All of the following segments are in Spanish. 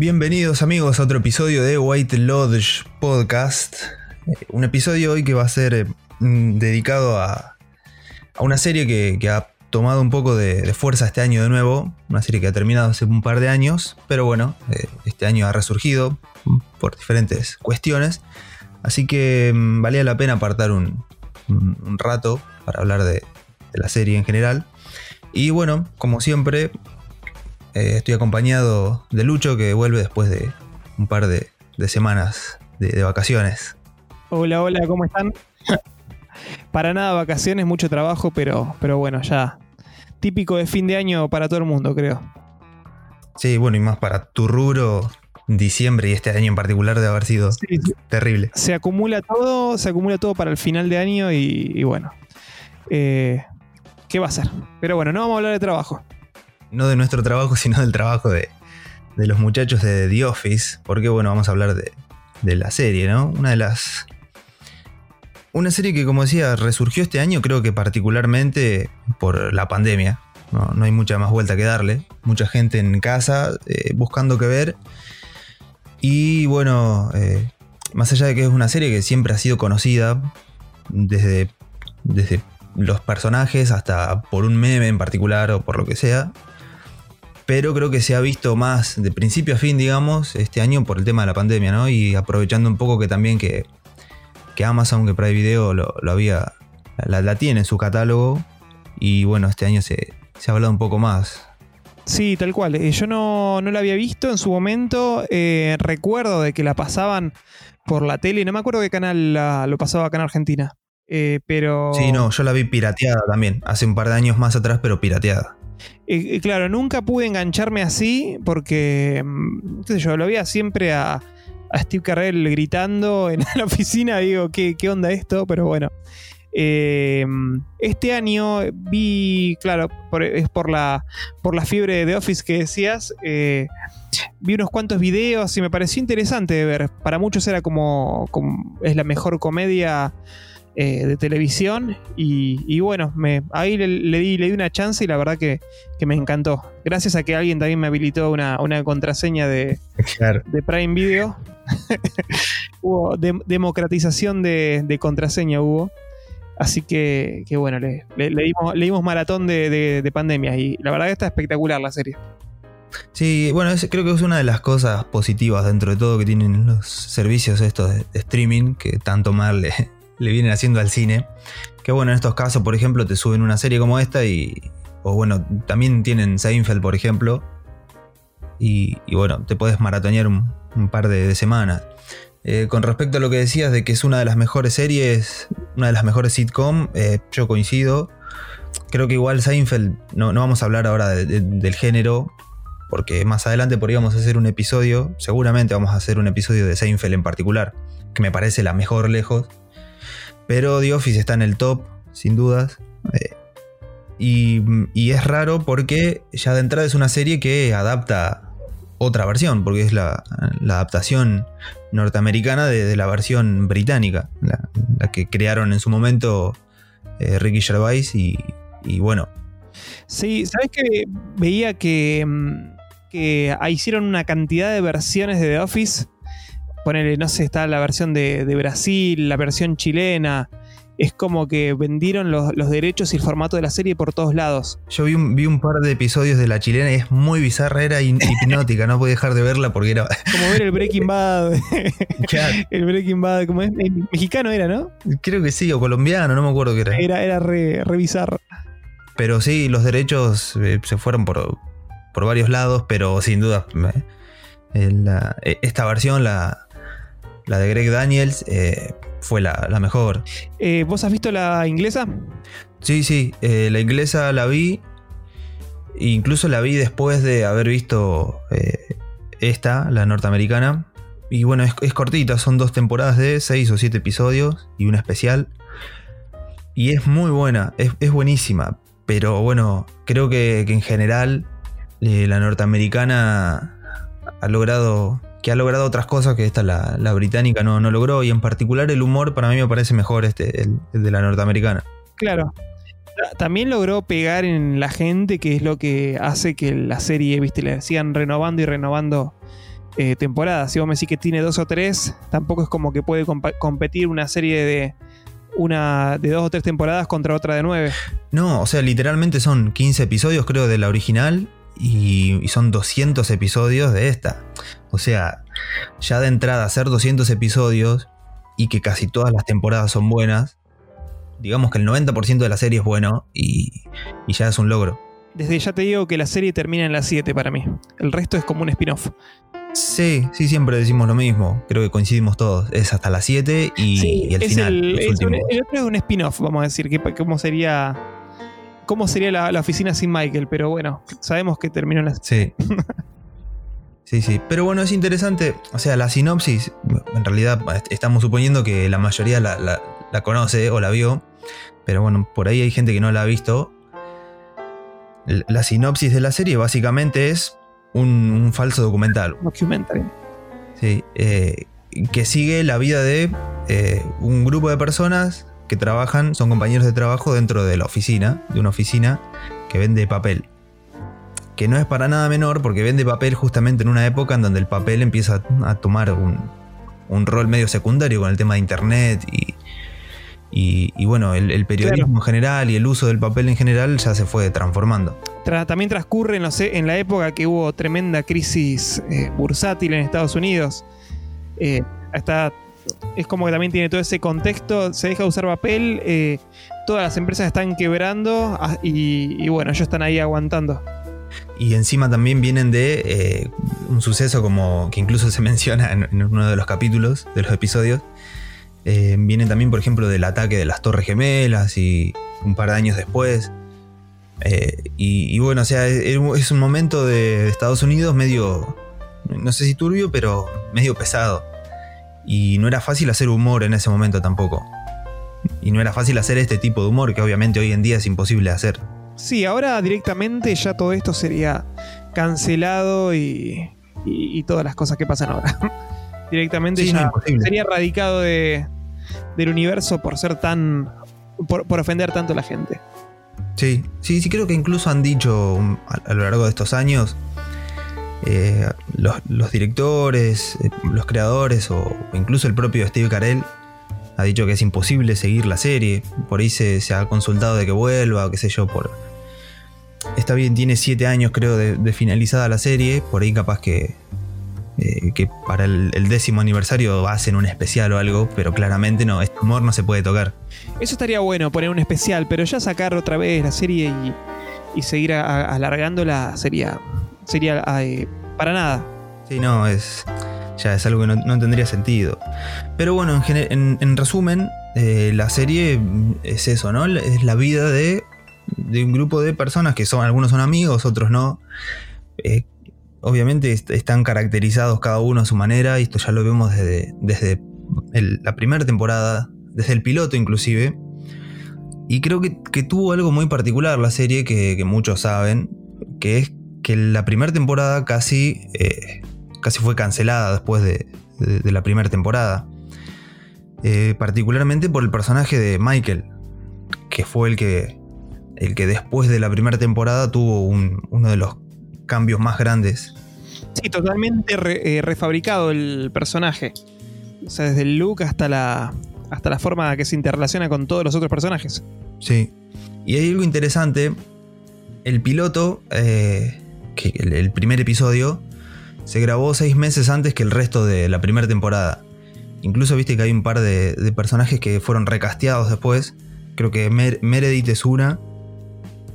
Bienvenidos amigos a otro episodio de White Lodge Podcast. Eh, Un episodio hoy que va a ser eh, mm, dedicado a, una serie que, ha tomado un poco de, fuerza este año de nuevo. Una serie que ha terminado hace un par de años, pero bueno, eh, este año ha resurgido por diferentes cuestiones. Así que mm, valía la pena apartar un, rato para hablar de la serie en general. Y bueno, como siempre, eh, estoy acompañado de Lucho que vuelve después de un par de, de semanas de, de vacaciones. Hola, hola, ¿cómo están? para nada vacaciones, mucho trabajo, pero, pero bueno, ya. Típico de fin de año para todo el mundo, creo. Sí, bueno, y más para tu rubro, diciembre y este año en particular debe haber sido Sí, sí. terrible. Se acumula todo, se acumula todo para el final de año y, y bueno. eh, ¿Qué va a ser? Pero bueno, no vamos a hablar de trabajo. No de nuestro trabajo, sino del trabajo de, de los muchachos de The Office, porque bueno, vamos a hablar de, de la serie, ¿no? Una de las... Una serie que, como decía, resurgió este año, creo que particularmente por la pandemia. No, no hay mucha más vuelta que darle. Mucha gente en casa eh, buscando qué ver. Y bueno, eh, más allá de que es una serie que siempre ha sido conocida, desde, desde los personajes hasta por un meme en particular o por lo que sea. Pero creo que se ha visto más de principio a fin, digamos, este año por el tema de la pandemia, ¿no? Y aprovechando un poco que también que, que Amazon, que Prime Video lo, lo había, la, la tiene en su catálogo. Y bueno, este año se, se ha hablado un poco más. Sí, tal cual. Eh, yo no, no la había visto en su momento. eh, recuerdo de que la pasaban por la tele. No me acuerdo qué canal la- lo pasaba acá en Argentina. Eh, pero. Sí, no, yo la vi pirateada también, hace un par de años más atrás, pero pirateada. Claro, nunca pude engancharme así porque, mm, qué sé yo, lo veía siempre a, Steve Carell gritando en la oficina. Digo, ¿qué, onda esto? Pero bueno. Eh, este año vi, claro, es por la, por la fiebre de Office que decías, eh, vi unos cuantos videos y me pareció interesante de ver. Para muchos era como- es la mejor comedia eh, de televisión y, y bueno, me, ahí le, le di, le di una chance y la verdad que, que me encantó. Gracias a que alguien también me habilitó una, una contraseña de, Claro. de Prime Video. hubo dem- democratización de, de contraseña hubo. Así que, que bueno, le, dimos, le dimos maratón de, de, de pandemia y la verdad que está espectacular la serie. Sí, bueno, es- creo que es una de las cosas positivas dentro de todo que tienen los servicios estos de, de streaming que tanto mal le, le vienen haciendo al cine. Que bueno, en estos casos, por ejemplo, te suben una serie como esta y... O bueno, también tienen Seinfeld, por ejemplo. Y, bueno, te puedes maratonear un, par de, semanas. Eh, con respecto a lo que decías de que es una de las mejores series, una de las mejores sitcom, eh, yo coincido. Creo que igual Seinfeld, no, no vamos a hablar ahora de- de- del género, porque más adelante podríamos hacer un episodio, seguramente vamos a hacer un episodio de Seinfeld en particular, que me parece la mejor lejos. Pero The Office está en el top, sin dudas. Eh, y, es raro porque ya de entrada es una serie que adapta otra versión, porque es la, adaptación norteamericana de, la versión británica, la, que crearon en su momento eh, Ricky Gervais y, y bueno, Sí, ¿sabes que Veía que, mm, que ah, hicieron una cantidad de versiones de The Office. Ponele, no sé, está la versión de, de Brasil, la versión chilena. Es como que vendieron los, los derechos y el formato de la serie por todos lados. Yo vi un, vi un par de episodios de la chilena y es muy bizarra, era hipnótica, no podía dejar de verla porque era. Como ver el Breaking Bad. El Breaking Bad, como es mexicano era, ¿no? creo que sí, o colombiano, no me acuerdo qué era. Era, era re. Pero sí, los derechos eh, se fueron por, por varios lados, pero sin duda eh, la- eh, esta versión, la, la de Greg Daniels, eh, fue la, la mejor. Eh, ¿Vos has visto la inglesa? Sí, sí, eh, la inglesa la vi. Incluso la vi después de haber visto esta, la norteamericana. Y bueno, es, es cortita, son dos temporadas de seis o siete episodios y una especial. Y es muy buena, es, es buenísima. Pero bueno, creo que, que en general la norteamericana ha logrado. Que ha logrado otras cosas que esta, la, la británica, no, no logró. Y en particular el humor para mí me parece mejor este, el- el de la norteamericana. Claro. Ta- También logró pegar en la gente, que es lo que hace que la serie, viste, le sigan renovando y renovando eh, temporadas. Si vos me decís que tiene dos o tres, tampoco es como que puede competir una serie de una de dos o tres temporadas contra otra de nueve. No, o sea, literalmente son 15 episodios, creo, de la original y, son 200 episodios de esta. O sea, ya de entrada hacer 200 episodios y que casi todas las temporadas son buenas, digamos que el 90% de la serie es bueno y, y ya es un logro. Desde ya te digo que la serie termina en las 7 para mí. El resto es como un spin-off. Sí, sí, siempre decimos lo mismo. Creo que coincidimos todos. Es hasta las 7 y, el final. El, es un, es un spin-off, vamos a decir. Que, ¿Cómo sería, cómo sería la, oficina sin Michael? Pero bueno, sabemos que terminó las Sí. sí, sí. Pero bueno, es interesante. O sea, la sinopsis, en realidad estamos suponiendo que la mayoría la, la conoce o la vio. Pero bueno, por ahí hay gente que no la ha visto. La sinopsis de la serie básicamente es un, falso documental. Documentary. Sí, eh, que sigue la vida de eh, un grupo de personas que trabajan, son compañeros de trabajo dentro de la oficina, de una oficina que vende papel. Que no es para nada menor porque vende papel justamente en una época en donde el papel empieza a tomar un, un rol medio secundario con el tema de internet y, y, bueno, el, periodismo en general y el uso del papel en general ya se fue transformando. también transcurre no sé, en la época que hubo tremenda crisis eh, bursátil en Estados Unidos. Eh, es como que también tiene todo ese contexto, se deja de usar papel, eh, todas las empresas están quebrando ah, y, bueno, ellos están ahí aguantando. Y encima también vienen de un suceso como que incluso se menciona en uno de los capítulos, de los episodios, eh, viene también, por ejemplo, del ataque de las Torres Gemelas y un par de años después. Eh, y, bueno, o sea, es, un momento de Estados Unidos medio, no sé si turbio, pero medio pesado. Y no era fácil hacer humor en ese momento tampoco. Y no era fácil hacer este tipo de humor que obviamente hoy en día es imposible hacer. Sí, ahora directamente ya todo esto sería cancelado y, y todas las cosas que pasan ahora. directamente ya sería erradicado de, del universo por ser tan. Por, ofender tanto a la gente. Sí, sí, sí, creo que incluso han dicho a, lo largo de estos años. Eh, los, directores, eh, los creadores o incluso el propio Steve Carell ha dicho que es imposible seguir la serie. Por ahí se, ha consultado de que vuelva, o qué sé yo, por... Está bien, tiene siete años creo de finalizada la serie, por ahí capaz que eh, que para el, décimo aniversario hacen un especial o algo, pero claramente no, este humor no se puede tocar. Eso estaría bueno, poner un especial, pero ya sacar otra vez la serie y, seguir alargándola sería, sería eh, para nada. Sí, no, es ya es algo que no, tendría sentido. Pero bueno, en, resumen, eh, la serie es eso, ¿no? Es la vida de, de, un grupo de personas que son, algunos son amigos, otros no, obviamente están caracterizados cada uno a su manera, y esto ya lo vemos desde, desde la primera temporada, desde el piloto inclusive. Y creo que, tuvo algo muy particular la serie que, muchos saben, que es que la primera temporada casi, eh, casi fue cancelada después de, la primera temporada. Eh, particularmente por el personaje de Michael, que fue el que, el que después de la primera temporada tuvo uno de los cambios más grandes. Sí, totalmente eh, refabricado el personaje. O sea, desde el look hasta la, hasta la forma que se interrelaciona con todos los otros personajes. Sí. Y hay algo interesante. El piloto, eh, que el, primer episodio, se grabó seis meses antes que el resto de la primera temporada. Incluso viste que hay un par de, personajes que fueron recasteados después. Creo que Meredith es una.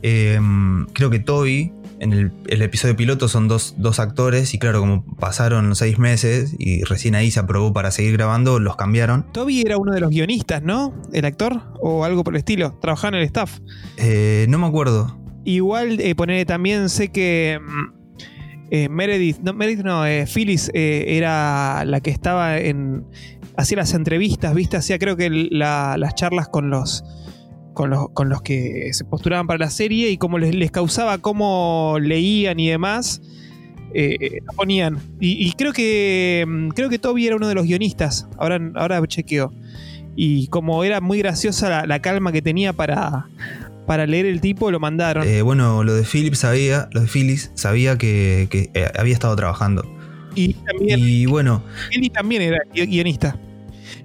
Em, creo que Toby en el, episodio piloto son dos, actores y claro, como pasaron seis meses y recién ahí se aprobó para seguir grabando, los cambiaron. Toby era uno de los guionistas, ¿no? El actor o algo por el estilo. Trabajaba en el staff. Eh, no me acuerdo. Igual eh, también sé que mm, eh, Meredith, no, Meredith no, eh, Phyllis era la que estaba en... Hacía las entrevistas, ¿viste? Hacía creo que las charlas con los con los, con los que se postulaban para la serie y cómo les, causaba cómo leían y demás. Eh, ponían. Y, creo que mm, creo que Toby era uno de los guionistas. Ahora, ahora chequeo. Y como era muy graciosa la, calma que tenía para, para leer el tipo, lo mandaron. Eh, bueno, lo de Philip sabía, lo de Phyllis sabía que, eh, había estado trabajando. Y también. Y bueno. Kelly también era guionista.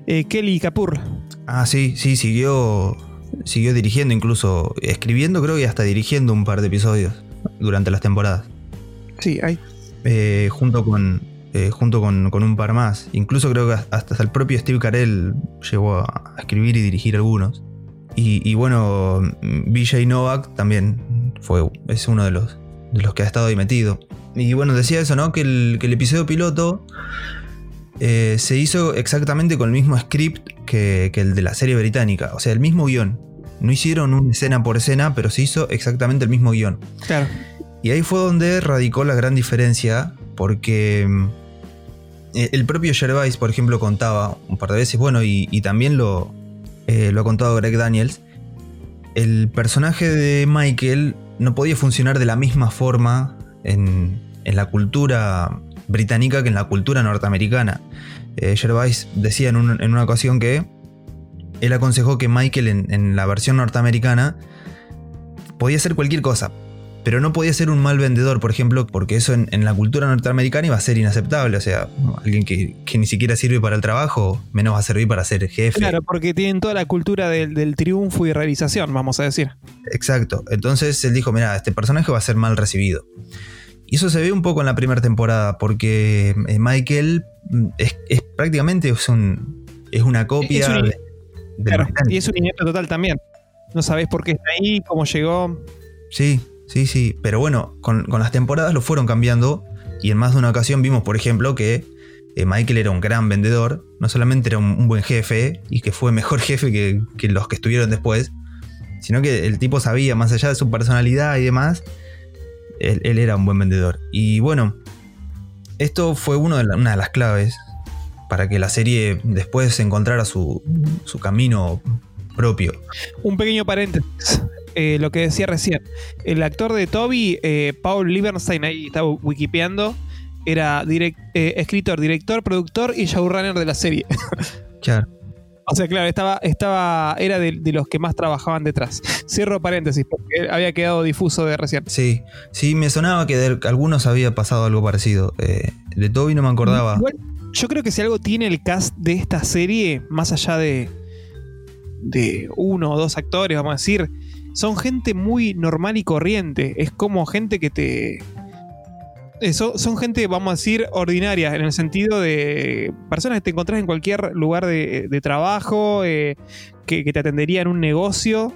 Eh, Kelly Kapoor. Ah, sí, sí, siguió. Siguió dirigiendo, incluso escribiendo, creo que hasta dirigiendo un par de episodios durante las temporadas. Sí, hay. Junto con. Eh, junto con, un par más. Incluso creo que hasta el propio Steve Carell llegó a escribir y dirigir algunos. Y, bueno, BJ Novak también fue, es uno de los, de los que ha estado ahí metido. Y bueno, decía eso, ¿no? Que el, episodio piloto eh, se hizo exactamente con el mismo script que, el de la serie británica. O sea, el mismo guion. No hicieron una escena por escena, pero se hizo exactamente el mismo guion. Claro. Y ahí fue donde radicó la gran diferencia, porque mm, el propio Gervais, por ejemplo, contaba un par de veces, bueno, y, también lo, eh, lo ha contado Greg Daniels, el personaje de Michael no podía funcionar de la misma forma en, la cultura británica que en la cultura norteamericana. Eh, decía en, una ocasión que él aconsejó que Michael en, la versión norteamericana podía hacer cualquier cosa, pero no podía ser un mal vendedor, por ejemplo, porque eso en, la cultura norteamericana iba a ser inaceptable. O sea, alguien que, ni siquiera sirve para el trabajo, menos va a servir para ser jefe. Claro, porque tienen toda la cultura del, triunfo y realización, vamos a decir. Exacto. Entonces él dijo: Mira, este personaje va a ser mal recibido. Y eso se ve un poco en la primera temporada, porque eh, Michael mm, es, prácticamente es, un, es una copia de, claro, y es un nieto total también. No sabes por qué está ahí, cómo llegó. Sí, sí, sí. Pero bueno, con, las temporadas lo fueron cambiando. Y en más de una ocasión vimos, por ejemplo, que eh, Michael era un gran vendedor. No solamente era un, buen jefe y que fue mejor jefe que, que, los que estuvieron después, sino que el tipo sabía, más allá de su personalidad y demás, él, era un buen vendedor. Y bueno, esto fue uno de una de las claves para que la serie después encontrara su, su camino propio. Un pequeño paréntesis. Eh, lo que decía recién. El actor de Toby, eh, Paul Liebenstein, ahí estaba wikipeando, era eh, escritor, director, productor y showrunner de la serie. Claro. O sea, claro, estaba, estaba, era de, los que más trabajaban detrás. Cierro paréntesis, porque había quedado difuso de recién. Sí, sí, me sonaba que de algunos había pasado algo parecido. De Toby no me acordaba. yo creo que si algo tiene el cast de esta serie, más allá de, de uno o dos actores, vamos a decir, son gente muy normal y corriente. Es como gente que te eso, son gente, vamos a decir, ordinaria, en el sentido de personas que te encontrás en cualquier lugar de, trabajo, eh, que, te atendería en un negocio.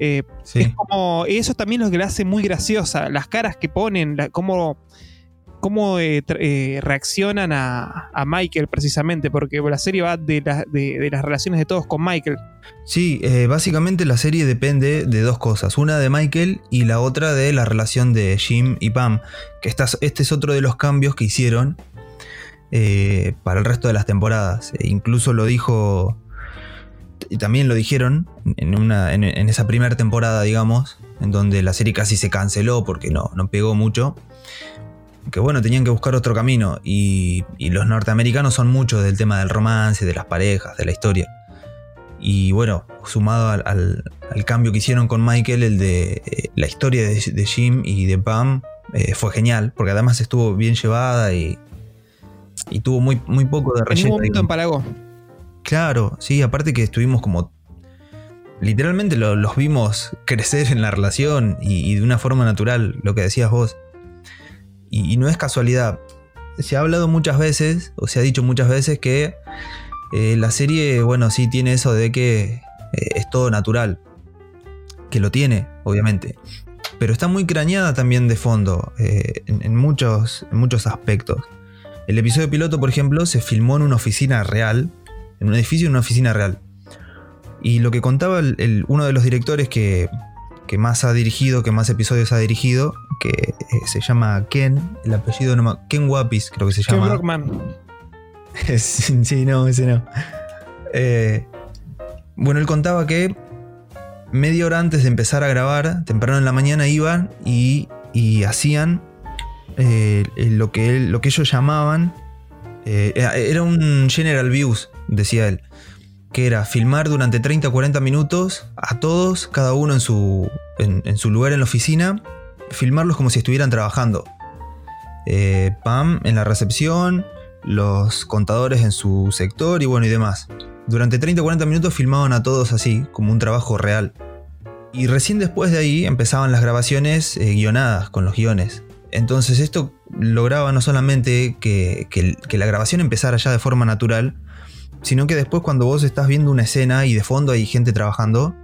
Eh, es como, eso también es lo que la hace muy graciosa. Las caras que ponen, cómo cómo eh, eh, reaccionan a, Michael precisamente, porque la serie va de, las relaciones de todos con Michael. Sí, eh, básicamente la serie depende de dos cosas, una de Michael y la otra de la relación de Jim y Pam, que este es otro de los cambios que hicieron para el resto de las temporadas. E incluso lo dijo, y también lo dijeron en, una, en, esa primera temporada, digamos, en donde la serie casi se canceló porque no, no pegó mucho que bueno, tenían que buscar otro camino y, los norteamericanos son muchos del tema del romance, de las parejas, de la historia. Y bueno, sumado al, cambio que hicieron con Michael, el de eh, la historia de, Jim y de Pam, eh, fue genial, porque además estuvo bien llevada y, y tuvo muy, muy poco de relleno. En un momento empalagó. Claro, sí, aparte que estuvimos como literalmente los vimos crecer en la relación y, de una forma natural, lo que decías vos. Y, no es casualidad. Se ha hablado muchas veces, o se ha dicho muchas veces que eh, la serie, bueno, sí tiene eso de que eh, es todo natural. Que lo tiene, obviamente. Pero está muy crañada también de fondo, eh, en, muchos, muchos aspectos. El episodio piloto, por ejemplo, se filmó en una oficina real, en un edificio en una oficina real. Y lo que contaba uno de los directores que, que más ha dirigido, que más episodios ha dirigido, que eh, se llama Ken, el apellido no Ken Wapis creo que se llama. Ken Brockman. sí, no, ese no. Eh, bueno, él contaba que media hora antes de empezar a grabar, temprano en la mañana iban y, hacían eh, lo, que lo que ellos llamaban, era un general views, decía él que era filmar durante 30 o 40 minutos a todos, cada uno en su, en, su lugar en la oficina, filmarlos como si estuvieran trabajando. eh, Pam en la recepción, los contadores en su sector y bueno y demás. Durante 30 o 40 minutos filmaban a todos así, como un trabajo real. Y recién después de ahí empezaban las grabaciones eh, guionadas, con los guiones. Entonces esto lograba no solamente que, que, la grabación empezara ya de forma natural, sino que después cuando vos estás viendo una escena y de fondo hay gente trabajando,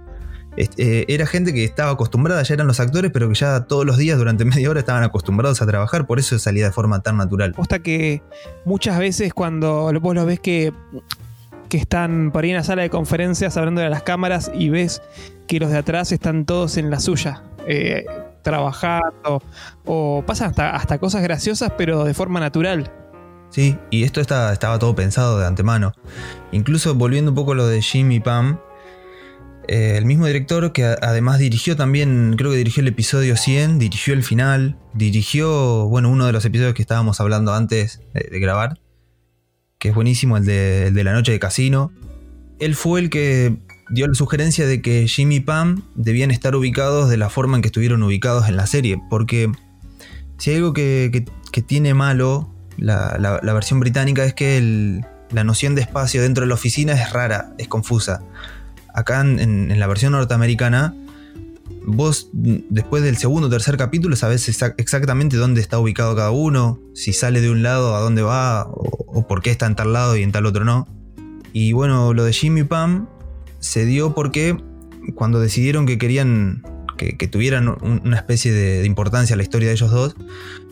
eh, era gente que estaba acostumbrada, ya eran los actores, pero que ya todos los días durante media hora estaban acostumbrados a trabajar, por eso salía de forma tan natural. Posta que muchas veces cuando vos lo ves que, que están por ahí en la sala de conferencias hablando de las cámaras y ves que los de atrás están todos en la suya. Eh, trabajando o pasan hasta, hasta cosas graciosas pero de forma natural. Sí, y esto estaba todo pensado de antemano. Incluso volviendo un poco a lo de Jim y Pam, eh, el mismo director que además dirigió también, creo que dirigió el episodio 100, dirigió el final, dirigió, bueno, uno de los episodios que estábamos hablando antes de, grabar, que es buenísimo, el de, la noche de casino. Él fue el que dio la sugerencia de que Jimmy y Pam debían estar ubicados de la forma en que estuvieron ubicados en la serie, porque si hay algo que, tiene malo la, versión británica es que la noción de espacio dentro de la oficina es rara, es confusa. Acá en, la versión norteamericana, vos después del segundo o tercer capítulo sabés exactamente dónde está ubicado cada uno, si sale de un lado a dónde va, o, por qué está en tal lado y en tal otro no. Y bueno, lo de Jimmy Pam se dio porque cuando decidieron que querían que, tuvieran una especie de, importancia la historia de ellos dos,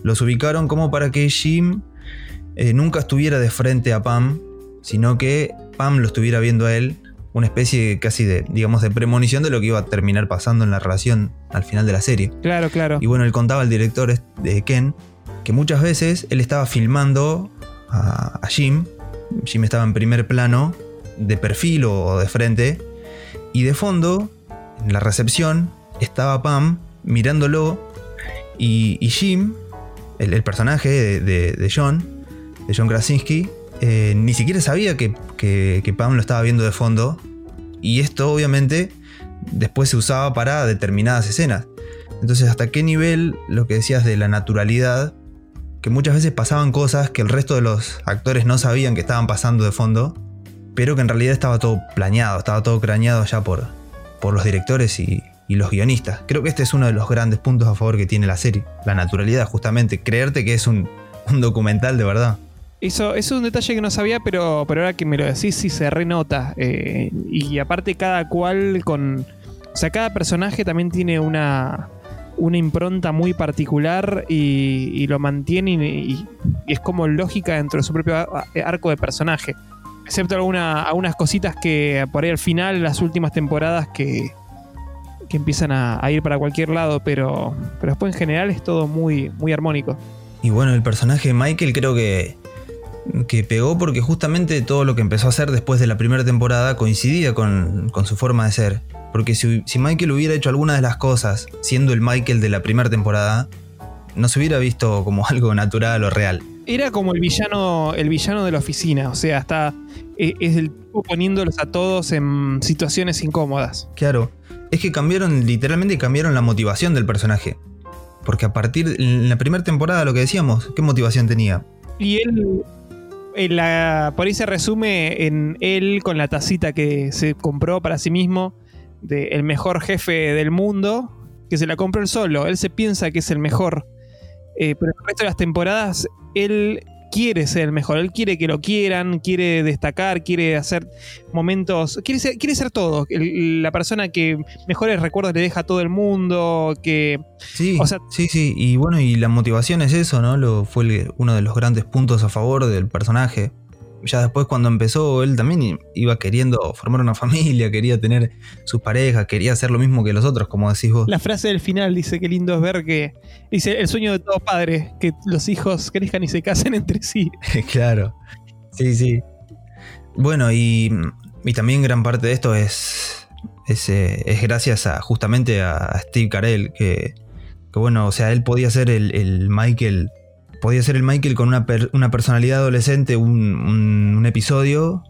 los ubicaron como para que Jim eh, nunca estuviera de frente a Pam, sino que Pam lo estuviera viendo a él una especie casi de, digamos, de premonición de lo que iba a terminar pasando en la relación al final de la serie. Claro, claro. Y bueno, él contaba al director de Ken que muchas veces él estaba filmando a, Jim, Jim estaba en primer plano, de perfil o de frente, y de fondo, en la recepción, estaba Pam mirándolo y, Jim, el, personaje de, John, de John Krasinski, eh, ni siquiera sabía que, que, Pam lo estaba viendo de fondo. Y esto obviamente después se usaba para determinadas escenas. Entonces, ¿hasta qué nivel lo que decías de la naturalidad? Que muchas veces pasaban cosas que el resto de los actores no sabían que estaban pasando de fondo, pero que en realidad estaba todo planeado, estaba todo craneado ya por, por los directores y, los guionistas. Creo que este es uno de los grandes puntos a favor que tiene la serie, la naturalidad, justamente, creerte que es un documental de verdad. Eso, es un detalle que no sabía, pero, pero ahora que me lo decís, sí se renota. Eh, y aparte, cada cual con. O sea, cada personaje también tiene una, una impronta muy particular y, lo mantiene y, es como lógica dentro de su propio arco de personaje. Excepto alguna, algunas cositas que por ahí al final, las últimas temporadas, que, que empiezan a, ir para cualquier lado, pero, pero después en general es todo muy, muy armónico. Y bueno, el personaje de Michael creo que que pegó porque justamente todo lo que empezó a hacer después de la primera temporada coincidía con, su forma de ser. Porque si, Michael hubiera hecho alguna de las cosas siendo el Michael de la primera temporada, no se hubiera visto como algo natural o real. Era como el villano, el villano de la oficina, o sea, está e, es el tipo poniéndolos a todos en situaciones incómodas. Claro, es que cambiaron, literalmente cambiaron la motivación del personaje. Porque a partir, en la primera temporada lo que decíamos, ¿qué motivación tenía? Y él la, por ahí se resume en él con la tacita que se compró para sí mismo de el mejor jefe del mundo, que se la compró él solo. Él se piensa que es el mejor. Eh, pero el resto de las temporadas, él quiere ser el mejor, él quiere que lo quieran, quiere destacar, quiere hacer momentos, quiere ser, quiere ser todo, la persona que mejores recuerdos le deja a todo el mundo, que... Sí, sí, sí, y bueno, y la motivación es eso, ¿no? Lo, fue uno de los grandes puntos a favor del personaje ya después cuando empezó, él también iba queriendo formar una familia, quería tener sus parejas, quería hacer lo mismo que los otros, como decís vos. La frase del final dice que lindo es ver que, dice, el sueño de todo padre, que los hijos crezcan y se casen entre sí. claro, sí, sí. Bueno, y, también gran parte de esto es, es, eh, gracias a justamente a Steve Carell, que, bueno, o sea, él podía ser el, el Michael podía ser el Michael con una, personalidad adolescente, un, episodio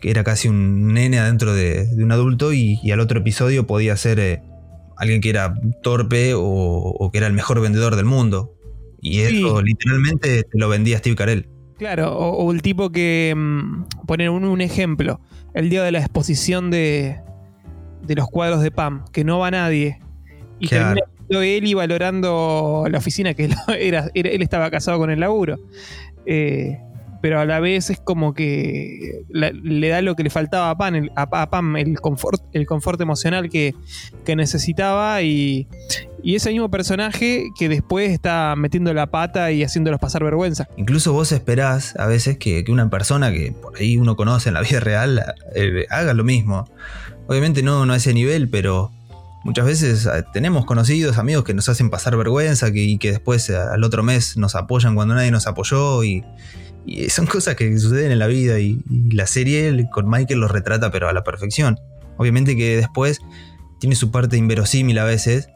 que era casi un nene adentro de, un adulto y, al otro episodio podía ser eh, alguien que era torpe o, que era el mejor vendedor del mundo. Y eso literalmente te lo vendía Steve Carell. Claro, o, el tipo que. Mm, poner un, ejemplo. El día de la exposición de, de los cuadros de Pam, que no va nadie. Y termina él y valorando la oficina, que era, él estaba casado con el laburo. Eh, pero a la vez es como que le da lo que le faltaba a Pam, el, a, Pam, el confort, el confort emocional que, necesitaba y, ese mismo personaje que después está metiendo la pata y haciéndolos pasar vergüenza. Incluso vos esperás a veces que, una persona que por ahí uno conoce en la vida real eh, haga lo mismo. Obviamente no, no a ese nivel, pero muchas veces eh, tenemos conocidos, amigos que nos hacen pasar vergüenza que, y que después eh, al otro mes nos apoyan cuando nadie nos apoyó y, y son cosas que suceden en la vida y, la serie con Michael los retrata pero a la perfección. Obviamente que después tiene su parte inverosímil a veces,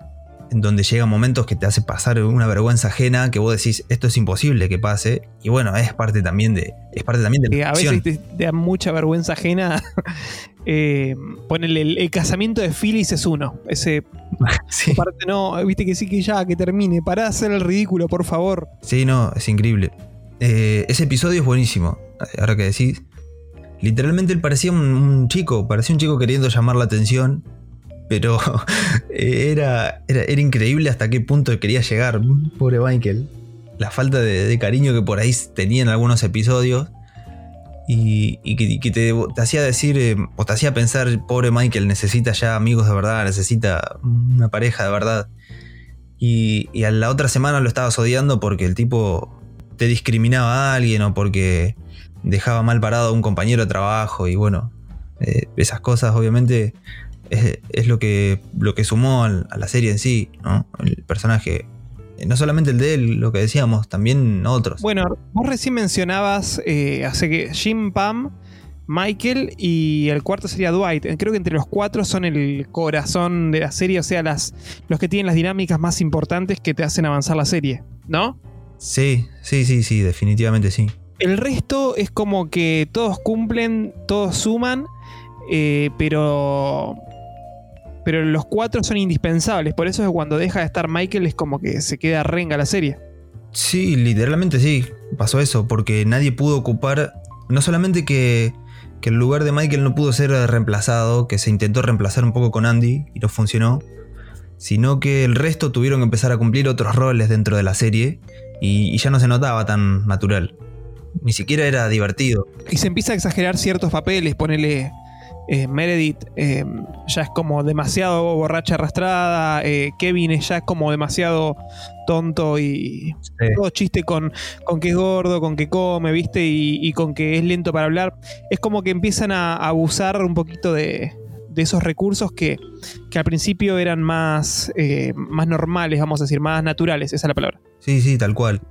en donde llegan momentos que te hace pasar una vergüenza ajena que vos decís esto es imposible que pase y bueno es parte también de es parte también de la a veces te, da mucha vergüenza ajena. Eh, el, casamiento de Phyllis es uno ese parte no viste que sí que ya que termine. Para hacer el ridículo por favor. Sí no es increíble. Eh, ese episodio es buenísimo, ahora que decís. Literalmente él parecía un, chico, parecía un chico queriendo llamar la atención, pero era, era, increíble hasta qué punto quería llegar, pobre Michael. La falta de, cariño que por ahí tenía en algunos episodios y, que, te, hacía decir eh, o te hacía pensar, pobre Michael necesita ya amigos de verdad, necesita una pareja de verdad. Y, y a la otra semana lo estabas odiando porque el tipo te discriminaba a alguien o porque dejaba mal parado a un compañero de trabajo y bueno, eh, esas cosas obviamente es, lo, que, lo que sumó a la serie en sí, ¿no? El personaje. Eh, no solamente el de él, lo que decíamos, también otros. Bueno, vos recién mencionabas, eh, hace que Jim Pam, Michael y el cuarto sería Dwight. Creo que entre los cuatro son el corazón de la serie, o sea, las, los que tienen las dinámicas más importantes que te hacen avanzar la serie, ¿no? Sí, sí, sí, sí, definitivamente sí. El resto es como que todos cumplen, todos suman, eh, pero. Pero los cuatro son indispensables. Por eso es que cuando deja de estar Michael es como que se queda renga la serie. Sí, literalmente sí. Pasó eso, porque nadie pudo ocupar. No solamente que, que el lugar de Michael no pudo ser reemplazado, que se intentó reemplazar un poco con Andy y no funcionó, sino que el resto tuvieron que empezar a cumplir otros roles dentro de la serie y, ya no se notaba tan natural. Ni siquiera era divertido. Y se empieza a exagerar ciertos papeles, ponele eh, Meredith eh, ya es como demasiado borracha arrastrada, eh, Kevin ya es como demasiado tonto y todo chiste con, con que es gordo, con que come, ¿viste? Y, con que es lento para hablar. Es como que empiezan a, abusar un poquito de, de esos recursos que, que, al principio eran más, más normales, vamos a decir, más naturales, esa es la palabra. Sí, sí, tal cual.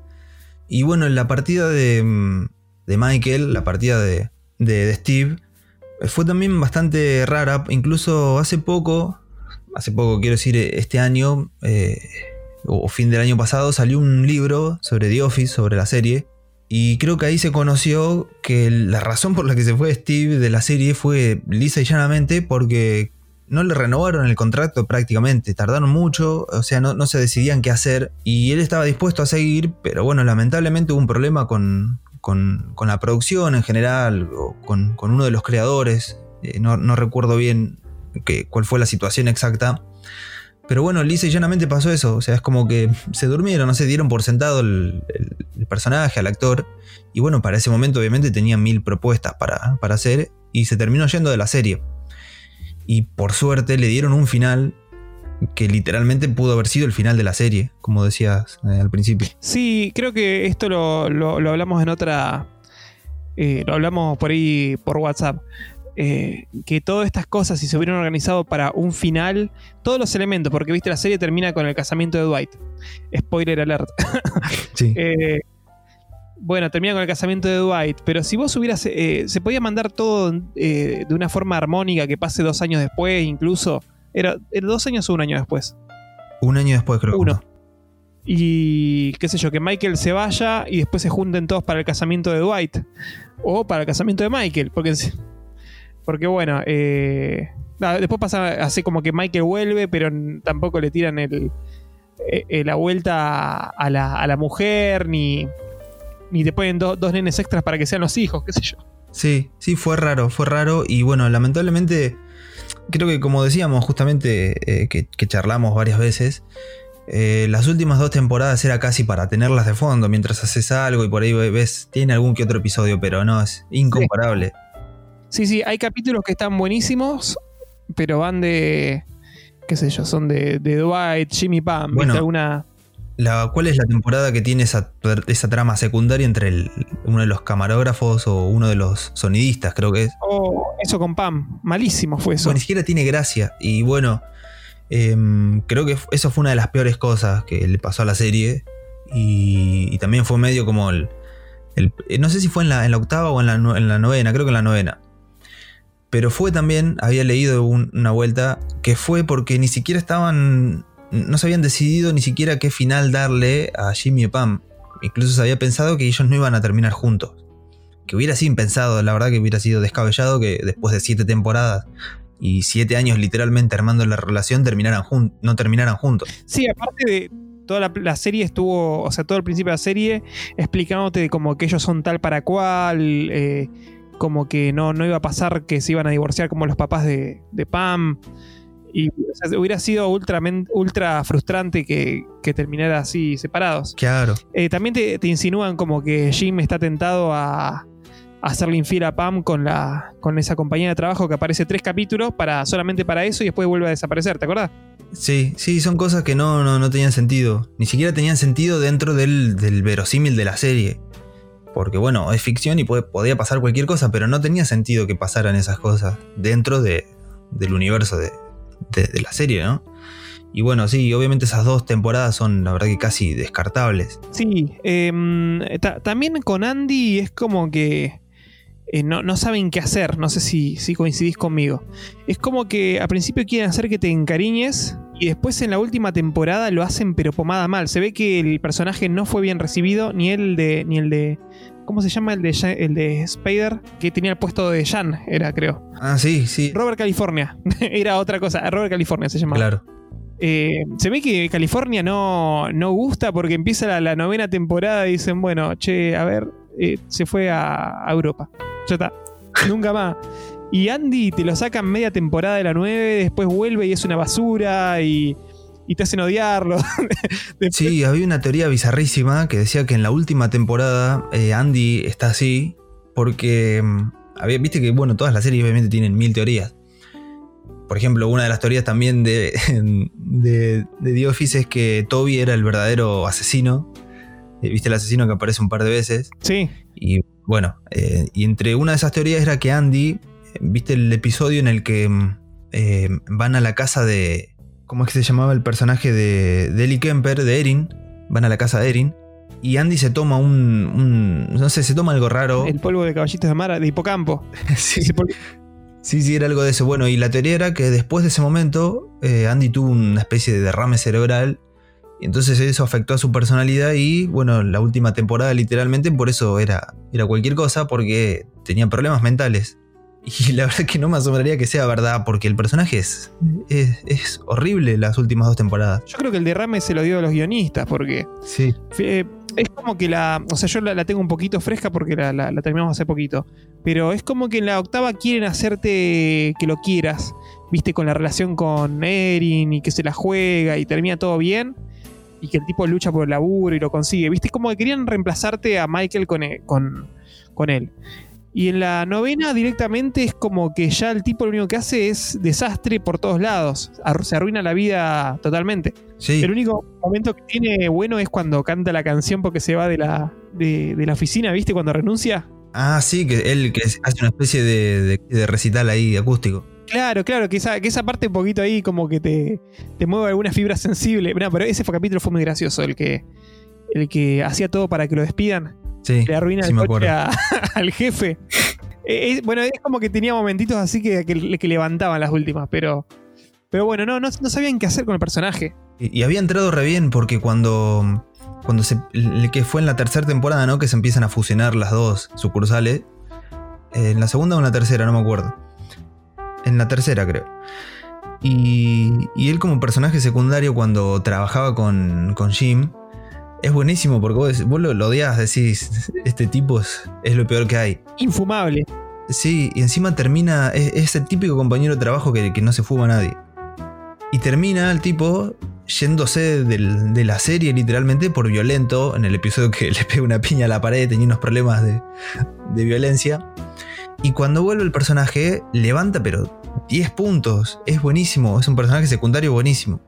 Y bueno, en la partida de, mm, de Michael, la partida de, de, Steve, fue también bastante rara. Incluso hace poco, hace poco quiero decir este año, eh, o fin del año pasado, salió un libro sobre The Office, sobre la serie. Y creo que ahí se conoció que la razón por la que se fue Steve de la serie fue lisa y llanamente porque no le renovaron el contrato prácticamente, tardaron mucho, o sea, no, se decidían qué hacer y él estaba dispuesto a seguir, pero bueno, lamentablemente hubo un problema con, la producción en general, o con, uno de los creadores, eh, no, recuerdo bien cuál fue la situación exacta. Pero bueno, lisa y llanamente pasó eso. O sea, es como que se durmieron, no se dieron por sentado el, personaje, al actor. Y bueno, para ese momento obviamente tenían mil propuestas para, para hacer. Y se terminó yendo de la serie y por suerte le dieron un final que literalmente pudo haber sido el final de la serie, como decías eh, al principio. Sí, creo que esto lo, hablamos en otra... Eh, lo hablamos por ahí por WhatsApp. Eh, que todas estas cosas, si se hubieran organizado para un final, todos los elementos, porque viste, la serie termina con el casamiento de Dwight. Spoiler alert. sí. Bueno, termina con el casamiento de Dwight, pero si vos hubieras. Se podía mandar todo de una forma armónica que pase dos años después, incluso. ¿Era, dos años o un año después? Un año después, creo. Uno. Y qué sé yo, que Michael se vaya y después se junten todos para el casamiento de Dwight. O para el casamiento de Michael. Porque, porque bueno, eh, después pasa así como que Michael vuelve, pero tampoco le tiran el, eh, eh, la vuelta a la, a la mujer, ni, ni te ponen dos nenes extras para que sean los hijos, qué sé yo. Sí, sí, fue raro, fue raro. Y bueno, lamentablemente, creo que como decíamos justamente eh, que, charlamos varias veces, las últimas dos temporadas era casi para tenerlas de fondo mientras haces algo y por ahí ves, tiene algún que otro episodio, pero no, es incomparable. Sí, sí, hay capítulos que están buenísimos, pero van de, qué sé yo, son de, de Dwight, Jimmy Pam, bueno, alguna... La, ¿Cuál es la temporada que tiene esa, trama secundaria entre uno de los camarógrafos o uno de los sonidistas, creo que es? Oh, eso con Pam, malísimo fue eso. ni siquiera tiene gracia. Y bueno, em, creo que eso fue una de las peores cosas que le pasó a la serie. Y, también fue medio como el, No sé si fue en la, octava o en la, en la novena, creo que en la novena pero fue también, había leído una vuelta, que fue porque ni siquiera estaban, no se habían decidido ni siquiera qué final darle a Jimmy y Pam. Incluso se había pensado que ellos no iban a terminar juntos. Que hubiera sido impensado, la verdad que hubiera sido descabellado que después de siete temporadas y siete años literalmente armando la relación terminaran no terminaran juntos. Sí, aparte de toda la, serie estuvo, o sea, todo el principio de la serie explicándote como que ellos son tal para cual, eh, como que no, no iba a pasar que se iban a divorciar como los papás de, Pam. Y hubiera sido ultra, ultra frustrante que, que terminara así separados. Claro. Eh, también te, insinúan como que Jim está tentado a, hacerle infiel a Pam con, la, con esa compañía de trabajo que aparece tres capítulos para, solamente para eso y después vuelve a desaparecer, ¿te acuerdas? Sí, sí, son cosas que no, no, tenían sentido. Ni siquiera tenían sentido dentro del, del verosímil de la serie. Porque bueno, es ficción y puede, podía pasar cualquier cosa, pero no tenía sentido que pasaran esas cosas dentro de, del universo de, la serie, ¿no? Y bueno, sí, obviamente esas dos temporadas son la verdad que casi descartables. Sí, em, también con Andy es como que eh, no, saben qué hacer, no sé si, si coincidís conmigo. Es como que al principio quieren hacer que te encariñes y después en la última temporada lo hacen pero pomada mal. Se ve que el personaje no fue bien recibido, ni el de. ni el de. ¿Cómo se llama el de, el de Spider? Que tenía el puesto de Jan, era, creo. Ah, sí, sí. Robert California. era otra cosa. Robert California se llamaba. Claro. Eh, se ve que California no, no gusta porque empieza la, novena temporada y dicen, bueno, che, a ver, eh, se fue a, a Europa. Ya está. Nunca más. Y Andy te lo sacan media temporada de la 9, después vuelve y es una basura y, te hacen odiarlo. sí, había una teoría bizarrísima que decía que en la última temporada eh, Andy está así porque mm, había, viste que bueno, todas las series obviamente tienen mil teorías. Por ejemplo, una de las teorías también de, de, de The Office es que Toby era el verdadero asesino. Eh, ¿Viste el asesino que aparece un par de veces? Sí. Y bueno, eh, y entre una de esas teorías era que Andy ¿Viste el episodio en el que mm, eh, van a la casa de. ¿Cómo es que se llamaba el personaje de, de Ellie Kemper, de Erin? Van a la casa de Erin. Y Andy se toma un, No sé, se toma algo raro. El polvo de caballitos de mar, de hipocampo. sí. sí, sí, era algo de eso. Bueno, y la teoría era que después de ese momento, eh, Andy tuvo una especie de derrame cerebral. Y entonces eso afectó a su personalidad. Y bueno, la última temporada, literalmente, por eso era, era cualquier cosa, porque tenía problemas mentales. Y la verdad que no me asombraría que sea verdad, porque el personaje es, es, horrible las últimas dos temporadas. Yo creo que el derrame se lo dio a los guionistas, porque. Sí. Eh, es como que la. O sea, yo la, tengo un poquito fresca porque la, terminamos hace poquito. Pero es como que en la octava quieren hacerte que lo quieras. Viste, con la relación con Erin y que se la juega y termina todo bien. Y que el tipo lucha por el laburo y lo consigue. Viste, como que querían reemplazarte a Michael con, e, con, con él. Y en la novena directamente es como que ya el tipo lo único que hace es desastre por todos lados. Se arruina la vida totalmente. El único momento que tiene bueno es cuando canta la canción porque se va de la, de, la oficina, ¿viste? Cuando renuncia. Ah, sí, que él que hace una especie de, recital ahí acústico. Claro, claro, que esa, que esa parte un poquito ahí como que te, te mueve alguna fibra sensible. pero ese fue, capítulo fue muy gracioso, el que, el que hacía todo para que lo despidan le arruina el coche al jefe. Eh, bueno, es como que tenía momentitos así que, que, levantaban las últimas, pero. Pero bueno, no, no, sabían qué hacer con el personaje. Y, había entrado re bien porque cuando. Cuando se. que fue en la tercera temporada, ¿no? Que se empiezan a fusionar las dos sucursales. Eh, en la segunda o en la tercera, no me acuerdo. En la tercera, creo. Y, y él como personaje secundario cuando trabajaba con, con Jim, es buenísimo porque vos, vos lo, lo odias, decís, este tipo es, es lo peor que hay. Infumable. Sí, y encima termina, es, es el típico compañero de trabajo que, que no se fuma a nadie. Y termina el tipo yéndose del- de la serie literalmente por violento, en el episodio que le pega una piña a la pared, tenía unos problemas de, de violencia. Y cuando vuelve el personaje, levanta pero 10 puntos, es buenísimo, es un personaje secundario buenísimo.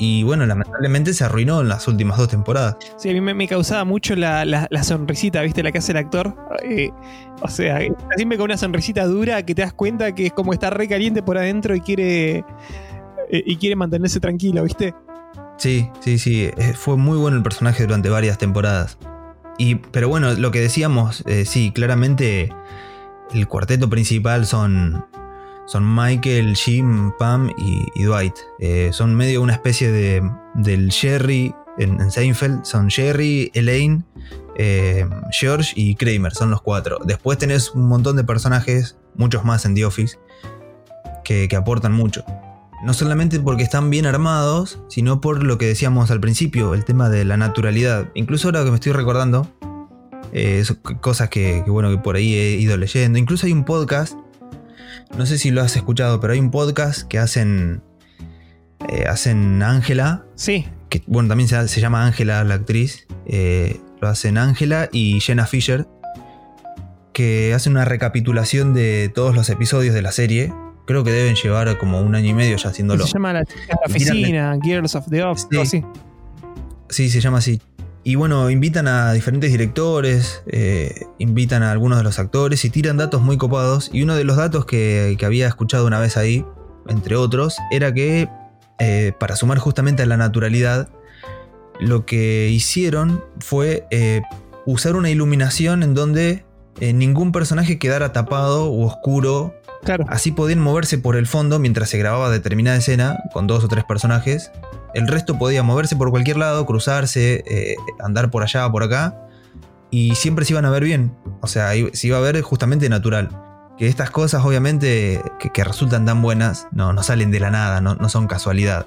Y bueno, lamentablemente se arruinó en las últimas dos temporadas. Sí, a mí me, me causaba mucho la, la- la sonrisita, ¿viste? La que hace el actor. Eh, o sea, siempre con una sonrisita dura que te das cuenta que es como está re caliente por adentro y quiere. eh, y quiere mantenerse tranquilo, ¿viste? Sí, sí, sí. eh, Fue muy bueno el personaje durante varias temporadas. Y, pero bueno, lo que decíamos, eh, sí, claramente el cuarteto principal son, son Michael, Jim, Pam y, Dwight. Eh, son medio una especie de, del Jerry en, Seinfeld. Son Jerry, Elaine, eh, George y Kramer. Son los cuatro. Después tenés un montón de personajes, muchos más en The Office, que, aportan mucho. No solamente porque están bien armados, sino por lo que decíamos al principio, el tema de la naturalidad. Incluso ahora que me estoy recordando, eh, cosas que, bueno, que por ahí he ido leyendo. Incluso hay un podcast, no sé si lo has escuchado, pero hay un podcast que hacen, eh, hacen Ángela, Sí, que bueno, también se, se llama Ángela la actriz. eh, lo hacen Ángela y Jenna Fisher, que hacen una recapitulación de todos los episodios de la serie. Creo que deben llevar como un año y medio ya haciéndolo. se llama La la oficina, Girls of the Office, Sí. Sí, se llama así. Y bueno, invitan a diferentes directores, eh, invitan a algunos de los actores y tiran datos muy copados. Y uno de los datos que, que había escuchado una vez ahí, entre otros, era que eh, para sumar justamente a la naturalidad, lo que hicieron fue eh, usar una iluminación en donde ningún personaje quedara tapado u oscuro Claro. Así podían moverse por el fondo mientras se grababa determinada escena con dos o tres personajes. El resto podía moverse por cualquier lado, cruzarse, eh, andar por allá, por acá. Y siempre se iban a ver bien. O sea, se iba a ver justamente natural. Que estas cosas, obviamente, que, que resultan tan buenas, no, no salen de la nada, no, no son casualidad.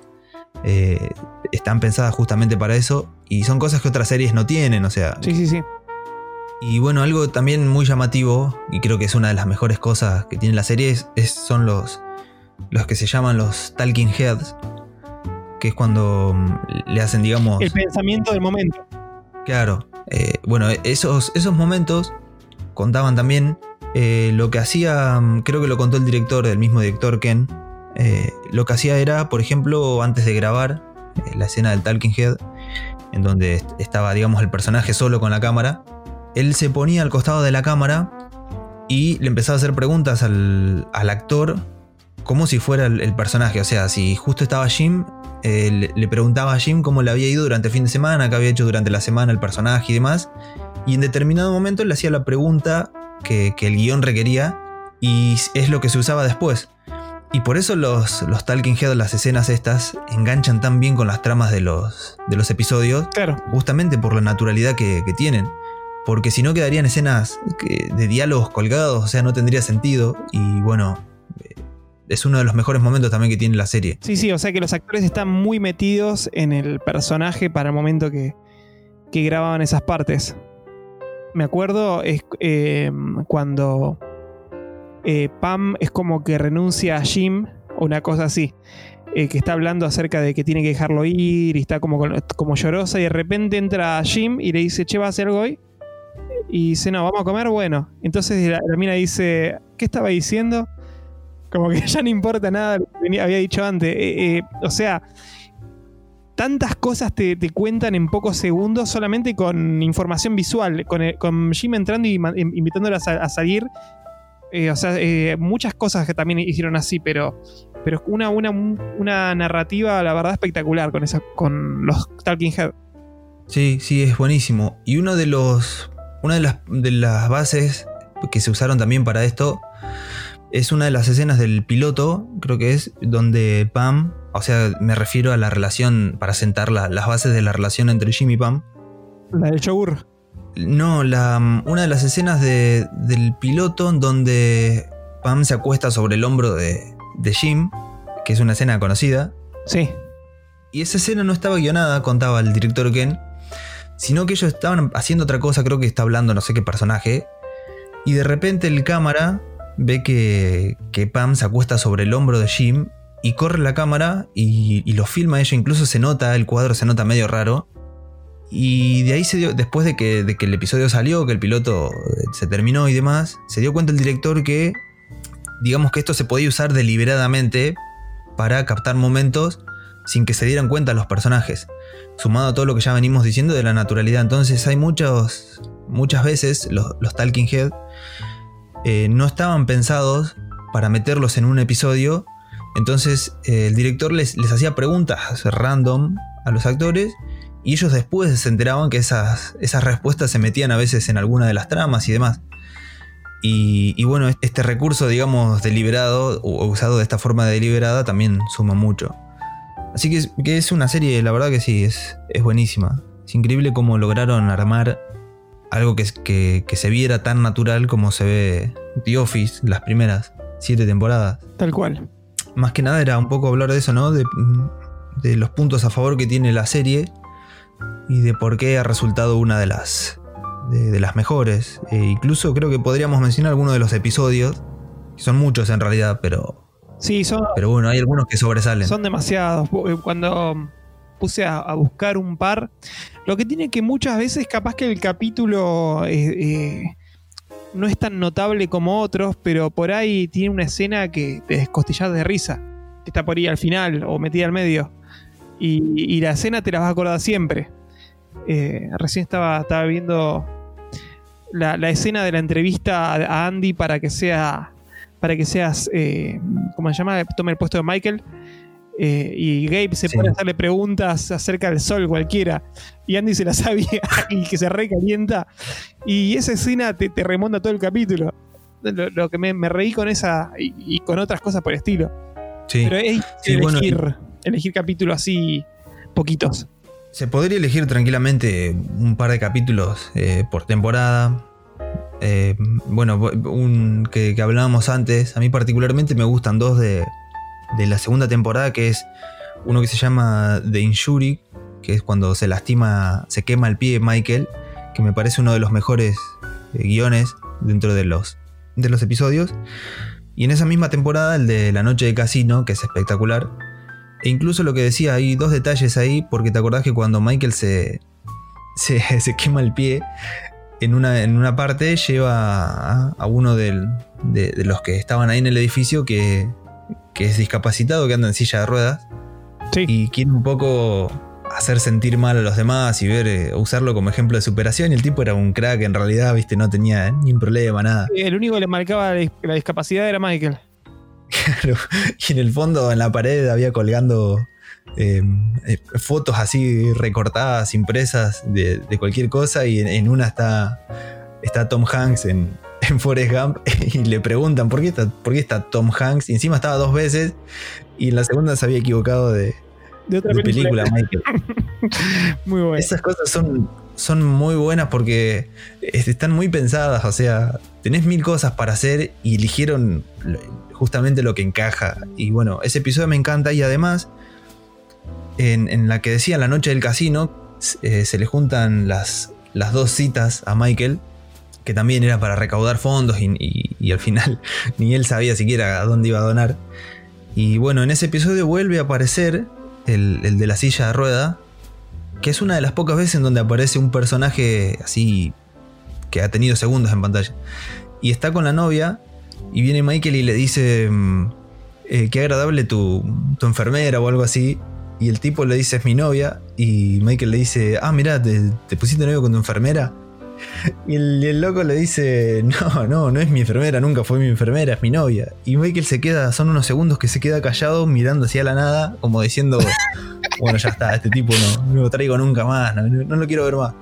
Eh, están pensadas justamente para eso. Y son cosas que otras series no tienen. O sea, Sí, sí, sí. y bueno, algo también muy llamativo, y creo que es una de las mejores cosas que tiene la serie, es, es- son los, los que se llaman los Talking Heads, que es cuando mm, le hacen, digamos, El pensamiento del momento. claro, eh, bueno, esos, esos momentos contaban también eh, lo que hacía, mm, creo que lo contó el director, el mismo director Ken, eh, lo que hacía era, por ejemplo, antes de grabar la escena del Talking Head, en donde est- estaba, digamos, el personaje solo con la cámara, él se ponía al costado de la cámara y le empezaba a hacer preguntas al, al actor como si fuera el, el personaje. O sea, si justo estaba Jim, eh, le, le preguntaba a Jim cómo le había ido durante el fin de semana, qué había hecho durante la semana el personaje y demás. Y en determinado momento le hacía la pregunta que, que el guion requería y es lo que se usaba después. Y por eso los, los Talking Head, las escenas estas, enganchan tan bien con las tramas de los, de los episodios Claro. justamente por la naturalidad que, que tienen. Porque si no quedarían escenas que- de diálogos colgados, o sea, no tendría sentido. Y bueno, es uno de los mejores momentos también que tiene la serie. Sí, sí, o sea que los actores están muy metidos en el personaje para el momento que, que grababan esas partes. Me acuerdo es, eh, cuando eh, Pam es como que renuncia a Jim una cosa así. eh, que está hablando acerca de que tiene que dejarlo ir y está como, como llorosa y de repente entra Jim y le dice, che, ¿vas a hacer algo hoy? Y dice, no, vamos a comer, bueno. Entonces la, la mina dice, ¿qué estaba diciendo? Como que ya no importa nada lo que había dicho antes. Eh, eh, o sea, tantas cosas te, te cuentan en pocos segundos solamente con información visual. Con, el- con Jim entrando y ma- in- invitándola a, sa- a salir. Eh, o sea, eh, muchas cosas que también hicieron así, pero, pero una, una, una narrativa, la verdad, espectacular con, esa, con los Talking Head. Sí, sí, es buenísimo. Y uno de los. Una de las, de las bases que se usaron también para esto es una de las escenas del piloto, creo que es, donde Pam, o sea, me refiero a la relación, para sentar la- las bases de la relación entre Jim y Pam. La del yogur. No, la, una de las escenas de- del piloto donde Pam se acuesta sobre el hombro de, de Jim, que es una escena conocida. Sí. Y esa escena no estaba guionada, contaba el director Ken, sino que ellos estaban haciendo otra cosa, creo que está hablando no sé qué personaje, y de repente el cámara ve que, que Pam se acuesta sobre el hombro de Jim y corre la cámara y, lo filma ella, incluso se nota, el cuadro se nota medio raro. Y de ahí se dio, después de que, de que el episodio salió, que el piloto eh, se terminó y demás, se dio cuenta el director que, digamos que esto se podía usar deliberadamente para captar momentos sin que se dieran cuenta los personajes, sumado a todo lo que ya venimos diciendo de la naturalidad. Entonces hay muchos, muchas veces los, los Talking Head eh, no estaban pensados para meterlos en un episodio, entonces eh, el director les, les hacía preguntas random a los actores y ellos después se enteraban que esas, esas respuestas se metían a veces en alguna de las tramas y demás. Y, bueno, este recurso, digamos, deliberado o usado de esta forma deliberada también suma mucho. Así que es, que es una serie, la verdad que sí, es, es buenísima. Es increíble cómo lograron armar algo que, que, que se viera tan natural como se ve The Office, las primeras siete temporadas. Tal cual. Más que nada era un poco hablar de eso, ¿no? De, de los puntos a favor que tiene la serie y de por qué ha resultado una de las, de, de las mejores. E incluso creo que podríamos mencionar algunos de los episodios, que son muchos en realidad, pero, Sí, son, pero bueno, hay algunos que sobresalen. son demasiados. Cuando puse a, buscar un par, lo que tiene que muchas veces capaz que el capítulo eh, eh, no es tan notable como otros, pero por ahí tiene una escena que te descostillas de risa, que está por ahí al final o metida al medio. Y, la escena te la vas a acordar siempre. Eh, recién estaba, estaba viendo la, escena de la entrevista a, Andy para que sea para que seas, ¿cómo se llama? Tome el puesto de Michael. Eh, y Gabe se Sí. pone a hacerle preguntas acerca del sol cualquiera. Y Andy se la sabía y que se recalienta. Y esa escena te, te remonta todo el capítulo. Lo, lo que me, me reí con esa y, y con otras cosas por el estilo. Sí. Pero es Sí, bueno, elegir, elegir capítulos así poquitos. Se podría elegir tranquilamente un par de capítulos eh, por temporada. Eh, bueno, un que, que hablábamos antes. A mí particularmente me gustan dos de, de la segunda temporada, que es uno que se llama The Injury, que es cuando se lastima, se quema el pie Michael, que me parece uno de los mejores eh, guiones dentro de los, de los episodios. Y en esa misma temporada, el de La Noche de Casino, que es espectacular. E incluso lo que decía, hay dos detalles ahí, porque te acordás que cuando Michael se, se, se quema el pie, en una, en una parte lleva a, uno de, de los que estaban ahí en el edificio que, que es discapacitado, que anda en silla de ruedas, Sí. y quiere un poco hacer sentir mal a los demás y ver, eh, usarlo como ejemplo de superación. Y el tipo era un crack, en realidad, viste, no tenía ni un problema, nada. El único que le marcaba la, dis- la discapacidad era Michael. Claro. Y en el fondo, en la pared, había colgando eh, eh, fotos así recortadas, impresas de, de cualquier cosa. Y en, en una está, está Tom Hanks en, en Forrest Gump. Y le preguntan ¿por qué, está, por qué está Tom Hanks. Y encima estaba dos veces. Y en la segunda se había equivocado de, De otra de película. película, Michael. Muy bueno. Esas cosas son, son muy buenas porque es- están muy pensadas. O sea, tenés mil cosas para hacer y eligieron justamente lo que encaja. Y bueno, ese episodio me encanta y además, en, en la que decía la noche del casino, eh, se le juntan las, las dos citas a Michael, que también era para recaudar fondos y, al final ni él sabía siquiera a dónde iba a donar. Y bueno, en ese episodio vuelve a aparecer el, el de la silla de rueda, que es una de las pocas veces en donde aparece un personaje así que ha tenido segundos en pantalla. Y está con la novia y viene Michael y le dice, mm, eh, qué agradable tu, tu enfermera o algo así. Y el tipo le dice, es mi novia. Y Michael le dice, ah, mira, ¿te, te pusiste novio con tu enfermera? Y el, loco le dice, no, no, no es mi enfermera, nunca fue mi enfermera, es mi novia. Y Michael se queda, son unos segundos que se queda callado mirando hacia la nada, como diciendo, bueno, ya está, este tipo no, no lo traigo nunca más, no, no lo quiero ver más.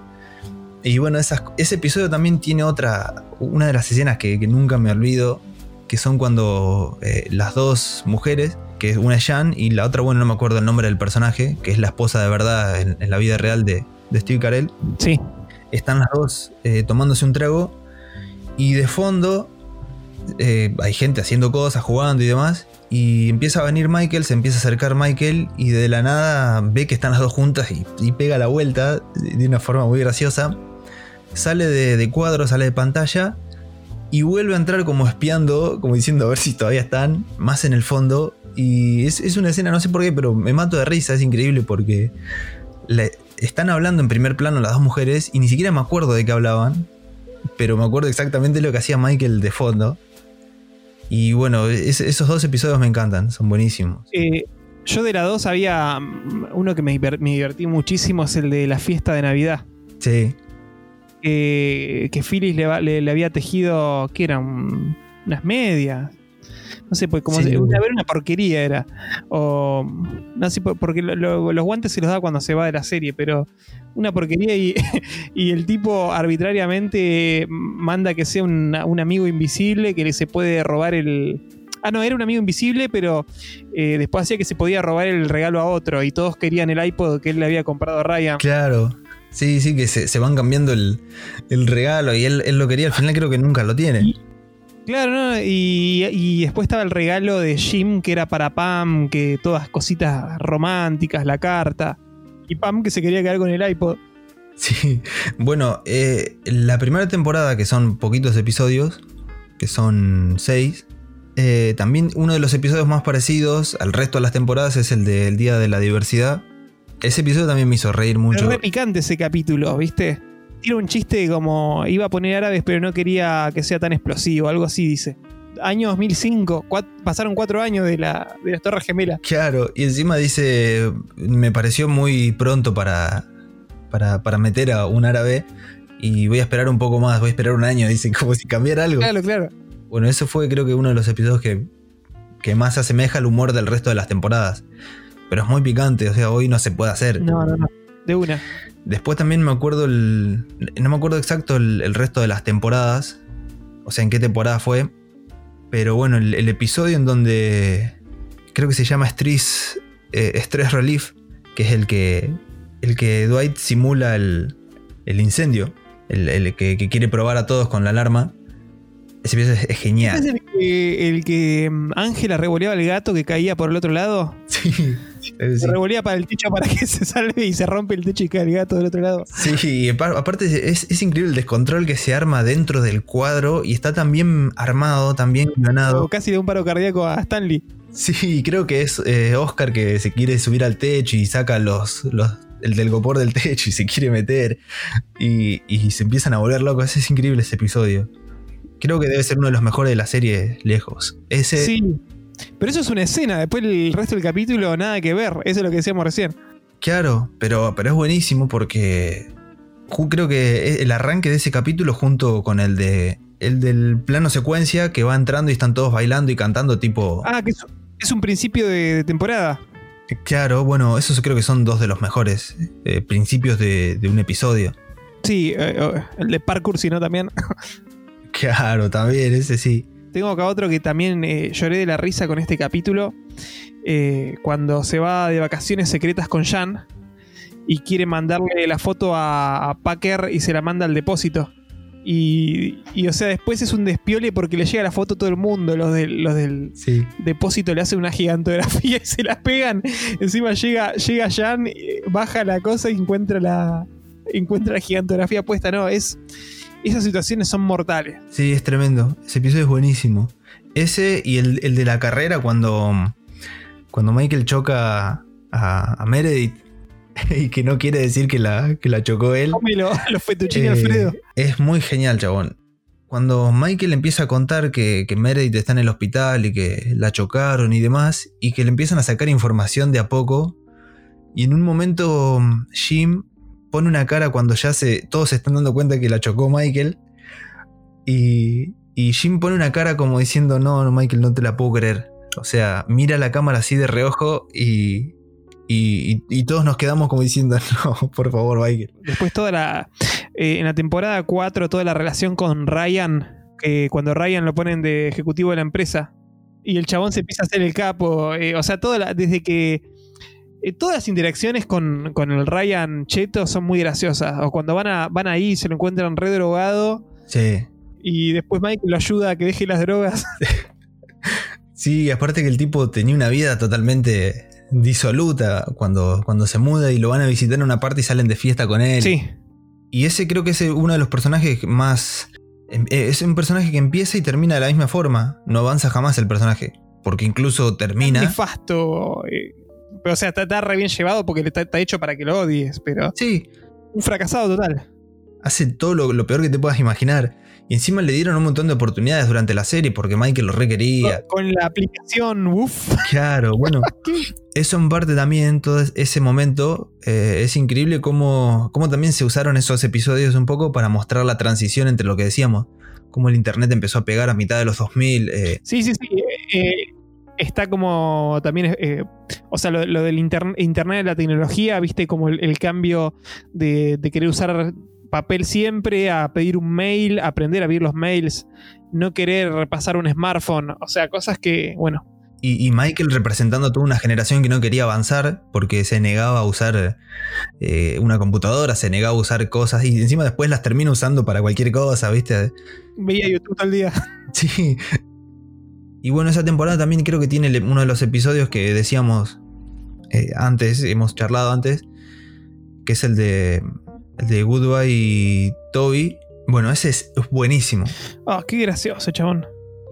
Y bueno, ese episodio también tiene otra, una de las escenas que, nunca me olvido, que son cuando eh, las dos mujeres, que una es Jan y la otra, bueno, no me acuerdo el nombre del personaje, que es la esposa de verdad en, en la vida real de, de Steve Carell, Sí. Están las dos eh, tomándose un trago y de fondo eh, hay gente haciendo cosas, jugando y demás. Y empieza a venir Michael, se empieza a acercar Michael y de la nada ve que están las dos juntas y, pega la vuelta de una forma muy graciosa. Sale de, cuadro, sale de pantalla y vuelve a entrar como espiando, como diciendo a ver si todavía están, más en el fondo. Y es, es una escena, no sé por qué, pero me mato de risa, es increíble porque le- están hablando en primer plano las dos mujeres y ni siquiera me acuerdo de qué hablaban, pero me acuerdo exactamente lo que hacía Michael de fondo. Y bueno, es- esos dos episodios me encantan, son buenísimos. Eh, yo de la 2 había uno que me, diver- me divertí muchísimo, es el de la fiesta de Navidad. Sí, que, que Phyllis le, le- le había tejido, ¿qué era? Un- unas medias. No sé, pues como Sí. una, era una porquería era. O no sé, por- porque lo- lo- los guantes se los da cuando se va de la serie, pero una porquería y, y el tipo arbitrariamente manda que sea un, un amigo invisible que le se puede robar el. Ah, no, era un amigo invisible, pero eh, después hacía que se podía robar el regalo a otro y todos querían el iPod que él le había comprado a Ryan. claro. Sí, sí, que se, se van cambiando el, el regalo y él, él lo quería, al final creo que nunca lo tiene. Claro, ¿no? y, y después estaba el regalo de Jim que era para Pam, que todas cositas románticas, la carta. Y Pam que se quería quedar con el iPod. Sí, bueno, eh, la primera temporada, que son poquitos episodios, que son seis, eh, también uno de los episodios más parecidos al resto de las temporadas es el del Día de la Diversidad. Ese episodio también me hizo reír Es mucho. re picante ese capítulo, ¿viste? Tiene un chiste como iba a poner árabes, pero no quería que sea tan explosivo, algo así dice. Año 2005, cuat- pasaron cuatro años de, la, de las Torres Gemelas. Claro, y encima dice, me pareció muy pronto para, para, para meter a un árabe y voy a esperar un poco más, voy a esperar un año, dice, como si cambiara algo. Claro, claro. Bueno, eso fue creo que uno de los episodios que, que más se asemeja al humor del resto de las temporadas. Pero es muy picante, o sea, hoy no se puede hacer. No, no, no. De una. Después también me acuerdo el. No me acuerdo exacto el, el resto de las temporadas. O sea, en qué temporada fue. Pero bueno, el, el episodio en donde. Creo que se llama Stress, eh, Stress Relief. Que es el que. El que Dwight simula el, el incendio. El, que, que quiere probar a todos con la alarma. Ese episodio es, es genial. ¿Es el que, el que mm, Ángela revoleaba el gato que caía por el otro lado? Sí. Se revolea para el techo para que se salve y se rompe el techo y cae el gato del otro lado. Sí, y apar- aparte es, es increíble el descontrol que se arma dentro del cuadro y está tan bien armado, tan bien guionado. O casi de un paro cardíaco a Stanley. Sí, creo que es eh, Oscar que se quiere subir al techo y saca los, los- el telgopor del techo y se quiere meter y, y se empiezan a volver locos. Es increíble ese episodio. Creo que debe ser uno de los mejores de la serie lejos. Ese, Sí. Pero eso es una escena. Después el resto del capítulo nada que ver. Eso es lo que decíamos recién. Claro, pero, pero es buenísimo porque creo que el arranque de ese capítulo junto con el de el del plano secuencia que va entrando y están todos bailando y cantando tipo... Ah, que es, es un principio de, de temporada. Claro, bueno, esos creo que son dos de los mejores eh, principios de, de un episodio. Sí, eh, eh, el de parkour, si no también. Claro, también, ese sí. Tengo acá otro que también eh, lloré de la risa con este capítulo. eh, cuando se va de vacaciones secretas con Jan y quiere mandarle la foto a, a Packer y se la manda al depósito. Y, y, o sea, después es un despiole porque le llega la foto a todo el mundo. Los del, los del Sí. depósito le hacen una gigantografía y se la pegan. Encima llega, llega Jan, eh, baja la cosa y encuentra la, encuentra la gigantografía puesta. No, es. Esas situaciones son mortales. Sí, es tremendo. Ese episodio es buenísimo. Ese y el, el de la carrera cuando, cuando Michael choca a, a Meredith y que no quiere decir que la, que la chocó él. Cómelo, los Eh, Alfredo. Es muy genial, chabón. Cuando Michael empieza a contar que, que Meredith está en el hospital y que la chocaron y demás, y que le empiezan a sacar información de a poco, y en un momento mm, Jim pone una cara cuando ya se, todos se están dando cuenta que la chocó Michael, y, y Jim pone una cara como diciendo, no, no, Michael, no te la puedo creer. O sea, mira la cámara así de reojo y, y, y- todos nos quedamos como diciendo, no, por favor, Michael. Después toda la. eh, en la temporada 4, toda la relación con Ryan. Que cuando Ryan lo ponen de ejecutivo de la empresa. Y el chabón se empieza a hacer el capo. eh, o sea, toda la- desde que. Eh, todas las interacciones con, con el Ryan Cheto son muy graciosas. O cuando van, a, van ahí, se lo encuentran re drogado. Sí. Y después Mike lo ayuda a que deje las drogas. Sí, aparte que el tipo tenía una vida totalmente disoluta cuando, cuando se muda y lo van a visitar en una parte y salen de fiesta con él. Sí. Y ese creo que es uno de los personajes más... em, eh, Es un personaje que empieza y termina de la misma forma. No avanza jamás el personaje. Porque incluso termina... Nefasto. eh, pero, o sea, está, está re bien llevado porque está, está hecho para que lo odies, pero Sí, un fracasado total. hace todo lo, lo peor que te puedas imaginar. Y encima le dieron un montón de oportunidades durante la serie porque Michael lo requería. Con la aplicación, uff. Claro, bueno. Eso en parte también, todo ese momento, eh, es increíble cómo, cómo también se usaron esos episodios un poco para mostrar la transición entre lo que decíamos. Cómo el internet empezó a pegar a mitad de los 2000. eh, Sí, sí, sí. eh, eh, está como también, eh, o sea, lo, lo del inter- internet, la tecnología, viste, como el, el cambio de, de querer usar papel siempre a pedir un mail, aprender a abrir los mails, no querer repasar un smartphone, o sea, cosas que, bueno, y, y Michael representando a toda una generación que no quería avanzar porque se negaba a usar eh, una computadora, se negaba a usar cosas y encima después las termina usando para cualquier cosa, ¿viste? veía YouTube todo el día. Sí. Y bueno, esa temporada también creo que tiene uno de los episodios que decíamos eh, antes, hemos charlado antes, que es el de, el de Goodbye y Toby. Bueno, ese es buenísimo. Oh, qué gracioso, chabón.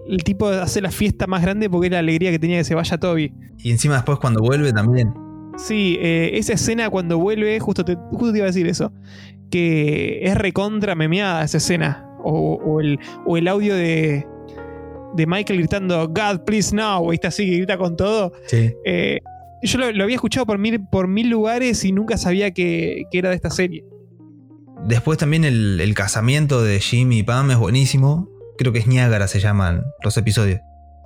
El tipo hace la fiesta más grande porque es la alegría que tenía que se vaya Toby. Y encima después cuando vuelve también. Sí, eh, esa escena cuando vuelve, justo te, justo te iba a decir eso, que es recontra memeada esa escena. O, o el, o el audio de, de Michael gritando, God, please now, ¿viste? Así que grita con todo. Sí. Eh, yo lo, lo había escuchado por mil, por mil lugares y nunca sabía que, que era de esta serie. Después también el, el casamiento de Jimmy y Pam es buenísimo. Creo que es Niágara se llaman los episodios.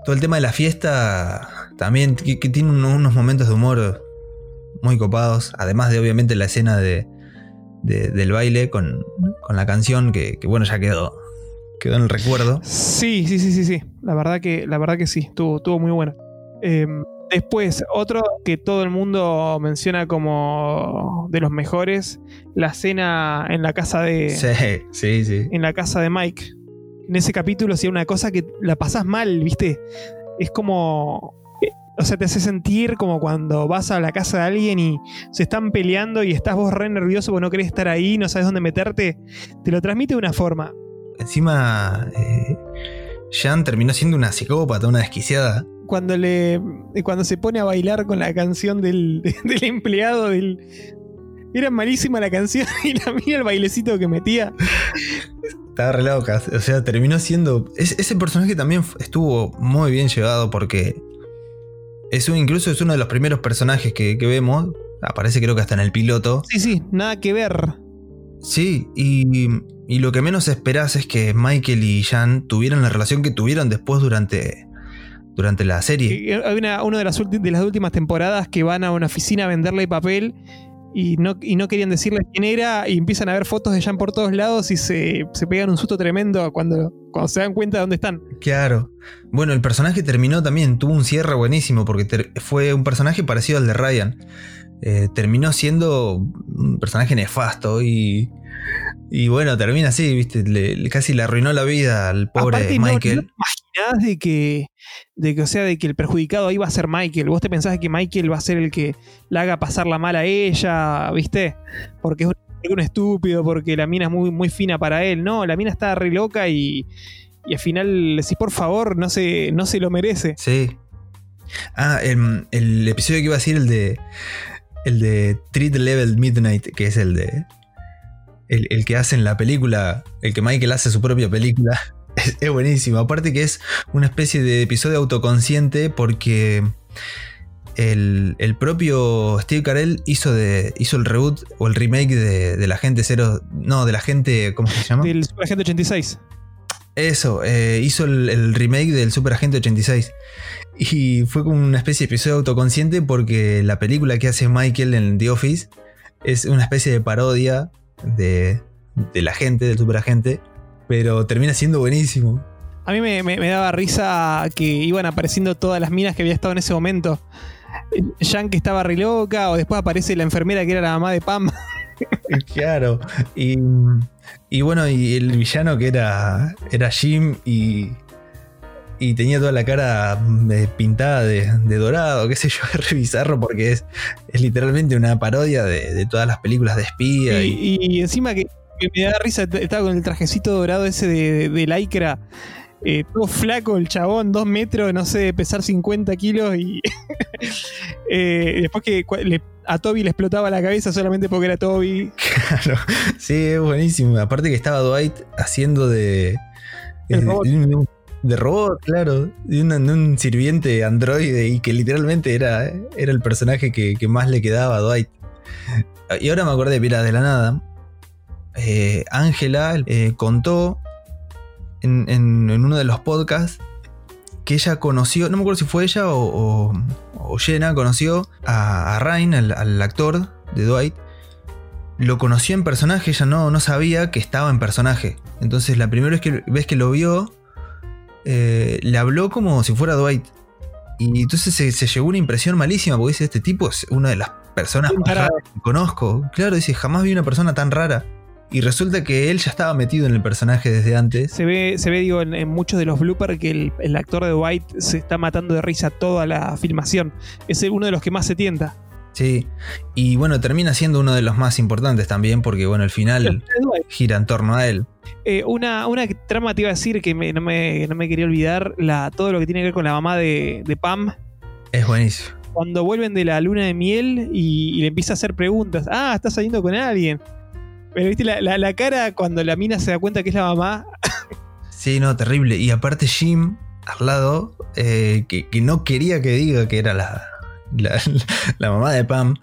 Todo el tema de la fiesta también que, que tiene uno- unos momentos de humor muy copados. Además de obviamente la escena de, de- del baile con, con la canción que, que, bueno ya quedó. Quedó en el recuerdo. Sí, sí, sí, sí, sí. La verdad que, la verdad que sí, estuvo, estuvo muy bueno. Eh, después, otro que todo el mundo menciona como de los mejores, la cena en la casa de. Sí, sí, sí. En la casa de Mike. En ese capítulo hacía una cosa que la pasás mal, ¿viste? Es como. eh, O sea, te hace sentir como cuando vas a la casa de alguien y se están peleando y estás vos re nervioso porque no querés estar ahí, no sabes dónde meterte. Te lo transmite de una forma. Encima, eh, Jan terminó siendo una psicópata, una desquiciada. cuando le cuando se pone a bailar con la canción del, del empleado del era malísima la canción y la mira el bailecito que metía Estaba re loca. O sea, terminó siendo. es- ese personaje también estuvo muy bien llevado porque. Es un, incluso es uno de los primeros personajes que, que vemos. Aparece creo que hasta en el piloto. sí sí nada que ver Sí, y, y lo que menos esperás es que Michael y Jan tuvieran la relación que tuvieron después durante, durante la serie. Que hay una, una de las, ulti- de las últimas temporadas que van a una oficina a venderle papel y no, y no querían decirle quién era y empiezan a ver fotos de Jan por todos lados y se, se pegan un susto tremendo cuando, cuando se dan cuenta de dónde están. Claro. Bueno, el personaje terminó también, tuvo un cierre buenísimo porque fue un personaje parecido al de Ryan. Eh, terminó siendo un personaje nefasto y, y bueno, termina así, ¿viste? Le- le- casi le arruinó la vida al pobre Aparte, Michael. No, te imaginás de que, de que, o sea, de que el perjudicado ahí va a ser Michael. Vos te pensás que Michael va a ser el que la haga pasar la mal a ella, ¿viste? Porque es un, estúpido, porque la mina es muy, muy fina para él. No, la mina está re loca y, y al final le decís, por favor, no se, no se lo merece. Sí. Ah, em, el episodio que iba a decir, el de. El de Treat Level Midnight, que es el de. El, el que hace en la película. El que Michael hace su propia película. Es, es buenísimo. Aparte que es una especie de episodio autoconsciente porque. El, el propio Steve Carell hizo, de, hizo el reboot o el remake de, de la gente cero. No, de la gente. ¿Cómo se llama? Del Super Agente 86. Eso, eh, hizo el, el remake del Super Agente 86. Y fue como una especie de episodio autoconsciente porque la película que hace Michael en The Office es una especie de parodia de, de la gente, del super agente, pero termina siendo buenísimo. A mí me, me- me daba risa que iban apareciendo todas las minas que había estado en ese momento. Jan que estaba re loca, o después aparece la enfermera que era la mamá de Pam. Claro. Y, y bueno, y el villano que era, era Jim y, y tenía toda la cara eh, pintada de, dorado, qué sé yo, es revisarlo porque es, es literalmente una parodia de, todas las películas de espía. Y, encima que, me da risa, estaba con el trajecito dorado ese de, de lycra. Eh, todo flaco el chabón, dos metros, no sé, pesar 50 kilos y eh, después que a Toby le explotaba la cabeza solamente porque era Toby. Claro, sí, es buenísimo. Aparte que estaba Dwight haciendo de, de robot, claro, de, un sirviente androide y que literalmente era, era el personaje que, más le quedaba a Dwight. Y ahora me acordé, mira, de la nada. Eh, Ángela eh, contó en, uno de los podcasts que ella conoció, no me acuerdo si fue ella o, o, Jenna, conoció a, a Ryan, al, actor de Dwight. Lo conoció en personaje, ella no, no sabía que estaba en personaje. Entonces la primera vez que, vez que lo vio, eh, le habló como si fuera Dwight. Y entonces se, se, llevó una impresión malísima porque dice, este tipo es una de las personas más raras que conozco. Claro, dice, jamás vi una persona tan rara. Y resulta que él ya estaba metido en el personaje desde antes. Se ve, se ve digo, en, muchos de los bloopers que el, el, actor de Dwight se está matando de risa toda la filmación. Es uno de los que más se tienta. Sí, y bueno, termina siendo uno de los más importantes también porque bueno, al final gira en torno a él. Eh, una, una trama te iba a decir que no, me, quería olvidar, la, todo lo que tiene que ver con la mamá de, Pam. Es buenísimo. Cuando vuelven de la luna de miel y, le empieza a hacer preguntas. Ah, estás saliendo con alguien. Pero viste la, cara cuando la mina se da cuenta que es la mamá. sí, no, terrible. Y aparte Jim al lado, eh, que, que no quería que diga que era la, la, mamá de Pam.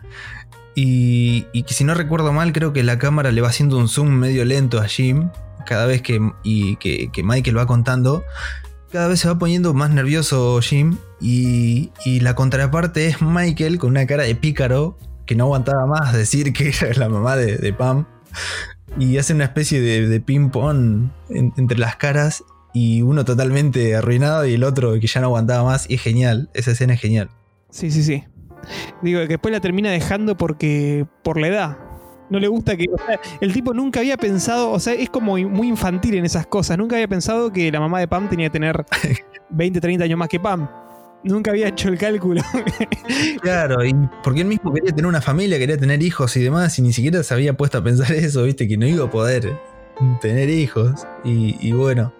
Y, que si no recuerdo mal, creo que la cámara le va haciendo un zoom medio lento a Jim. Cada vez que, y que, Michael va contando, cada vez se va poniendo más nervioso Jim. Y, la contraparte es Michael con una cara de pícaro que no aguantaba más decir que era la mamá de, Pam. Y hace una especie de, ping-pong entre las caras. Y uno totalmente arruinado y el otro que ya no aguantaba más. Y es genial, esa escena es genial. Sí, sí, sí. Digo, que después la termina dejando porque. por la edad. No le gusta que. O sea, el tipo nunca había pensado. O sea, es como muy infantil en esas cosas. Nunca había pensado que la mamá de Pam tenía que tener 20, 30 años más que Pam. Nunca había hecho el cálculo. claro, y porque él mismo quería tener una familia, quería tener hijos y demás, y ni siquiera se había puesto a pensar eso, viste, que no iba a poder tener hijos. y bueno,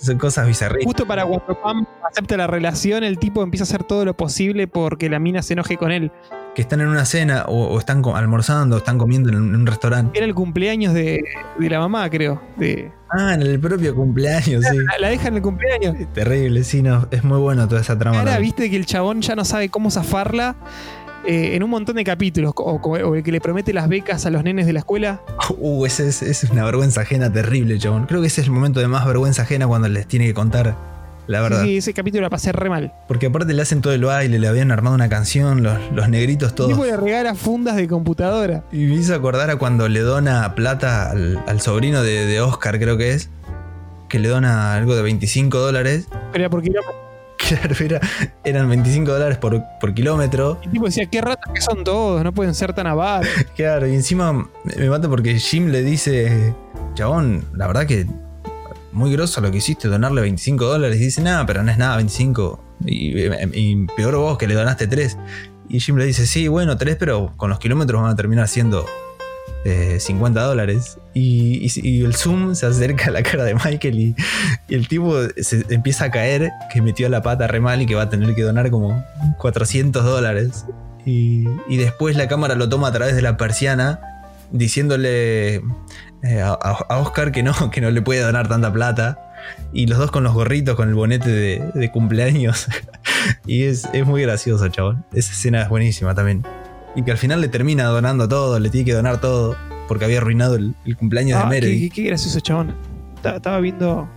son cosas bizarras. Justo para cuando Pam acepta la relación, el tipo empieza a hacer todo lo posible porque la mina se enoje con él. Que están en una cena o, están almorzando o están comiendo en un, restaurante. Era el cumpleaños de, la mamá, creo. De... Ah, en el propio cumpleaños, sí. La, dejan en el cumpleaños. terrible, sí, no. Es muy bueno toda esa trama. Ahora, viste que el chabón ya no sabe cómo zafarla eh, en un montón de capítulos, o, el que le promete las becas a los nenes de la escuela. Uh, ese es, una vergüenza ajena terrible, chabón. Creo que ese es el momento de más vergüenza ajena cuando les tiene que contar la verdad. Sí, ese capítulo la pasé re mal. Porque aparte le hacen todo el baile, le habían armado una canción, los, negritos todos. Y le regala fundas de computadora. Y me hizo acordar a cuando le dona plata al, sobrino de, Oscar, creo que es. Que le dona algo de 25 dólares. Pero era Claro, eran 25 dólares por, kilómetro. Y el tipo decía, qué ratos que son todos, no pueden ser tan avaros. Claro, y encima me mata porque Jim le dice, chabón, la verdad que muy grosso lo que hiciste, donarle 25 dólares. Y dice, nada, pero no es nada, 25. Y, peor vos que le donaste 3. Y Jim le dice, sí, bueno, 3, pero con los kilómetros van a terminar siendo 50 dólares. Y, el zoom se acerca a la cara de Michael y, el tipo se empieza a caer, que metió la pata re mal y que va a tener que donar como 400 dólares. Y, después la cámara lo toma a través de la persiana, diciéndole eh, a, Oscar que no, que no le puede donar tanta plata. Y los dos con los gorritos, con el bonete de, cumpleaños. y es, es muy gracioso, chabón. Esa escena es buenísima también y que al final le termina donando todo, le tiene que donar todo porque había arruinado el, cumpleaños de ah, Meredith. Qué, qué, gracioso, chabón. Estaba viendo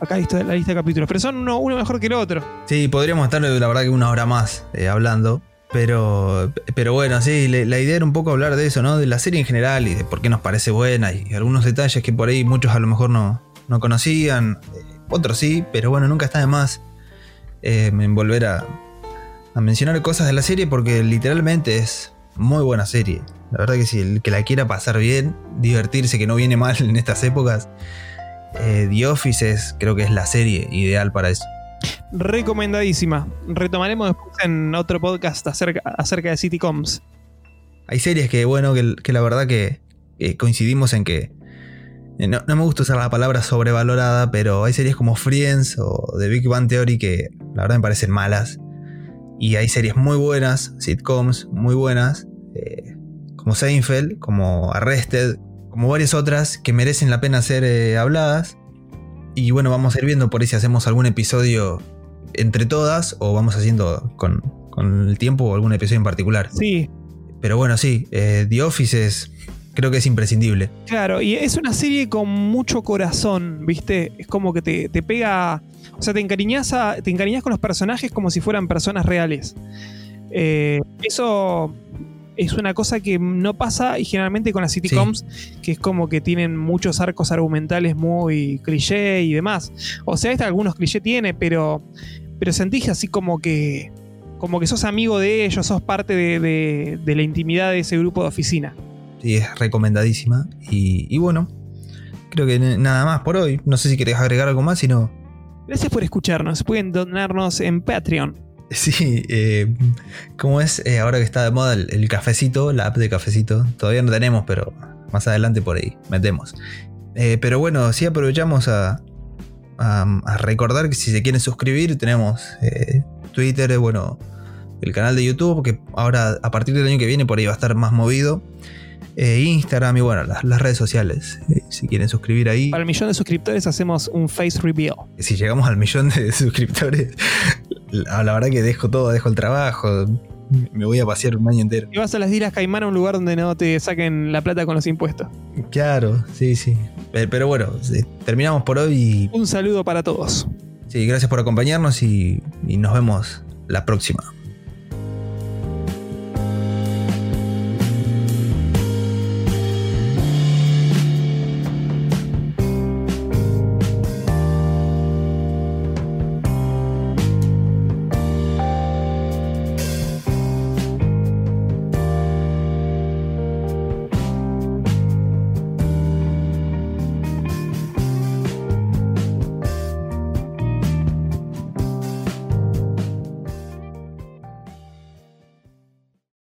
acá la lista de capítulos, pero son uno, mejor que el otro. Sí, podríamos estar la verdad que una hora más eh, hablando. Pero, pero bueno, sí, la idea era un poco hablar de eso, ¿no? De la serie en general y de por qué nos parece buena y algunos detalles que por ahí muchos a lo mejor no, no conocían, eh, otros sí, pero bueno, nunca está de más eh, en volver a, a mencionar cosas de la serie porque literalmente es muy buena serie. La verdad que si el que la quiera pasar bien, divertirse, que no viene mal en estas épocas, eh, The Office es, creo que es la serie ideal para eso. Recomendadísima. Retomaremos después en otro podcast acerca, acerca de Citycoms. Hay series que, bueno, que, que la verdad que eh, coincidimos en que. eh, No, no me gusta usar la palabra sobrevalorada, pero hay series como Friends o The Big Bang Theory que la verdad me parecen malas. Y hay series muy buenas, sitcoms muy buenas, eh, como Seinfeld, como Arrested, como varias otras que merecen la pena ser eh, habladas. Y bueno, vamos a ir viendo por ahí si hacemos algún episodio entre todas o vamos haciendo con, con el tiempo algún episodio en particular. Sí, Pero bueno, sí, eh, The Office es, creo que es imprescindible. Claro, y es una serie con mucho corazón, ¿viste? Es como que te, te pega. O sea, te encariñas, a- te encariñas con los personajes como si fueran personas reales. Eh, eso es una cosa que no pasa y generalmente con las sitcoms, que es como que tienen muchos arcos argumentales muy cliché y demás. O sea, este algunos cliché tiene, pero, pero sentís así como que. Como que sos amigo de ellos, sos parte de- de- de la intimidad de ese grupo de oficina. Sí, es recomendadísima. Y, y bueno, creo que nada más por hoy. No sé si querés agregar algo más, si no. Gracias por escucharnos. Pueden donarnos en Patreon. Sí, eh, ¿cómo es? Eh, ahora que está de moda el, el cafecito, la app de cafecito. Todavía no tenemos, pero más adelante por ahí metemos. Eh, pero bueno, sí aprovechamos a, a- a recordar que si se quieren suscribir, tenemos eh, Twitter, bueno, el canal de YouTube, que ahora a partir del año que viene por ahí va a estar más movido. Eh, Instagram y bueno, las, las redes sociales. eh, si quieren suscribir ahí. Para el millón de suscriptores hacemos un face reveal. Si llegamos al millón de suscriptores, la, la verdad que dejo todo, dejo el trabajo. Me voy a pasear un año entero. Y vas a las Islas Caimán a un lugar donde no te saquen la plata con los impuestos. Claro, sí, sí. Pero, pero bueno, sí, terminamos por hoy y Un saludo para todos. sí, gracias por acompañarnos y, y nos vemos la próxima.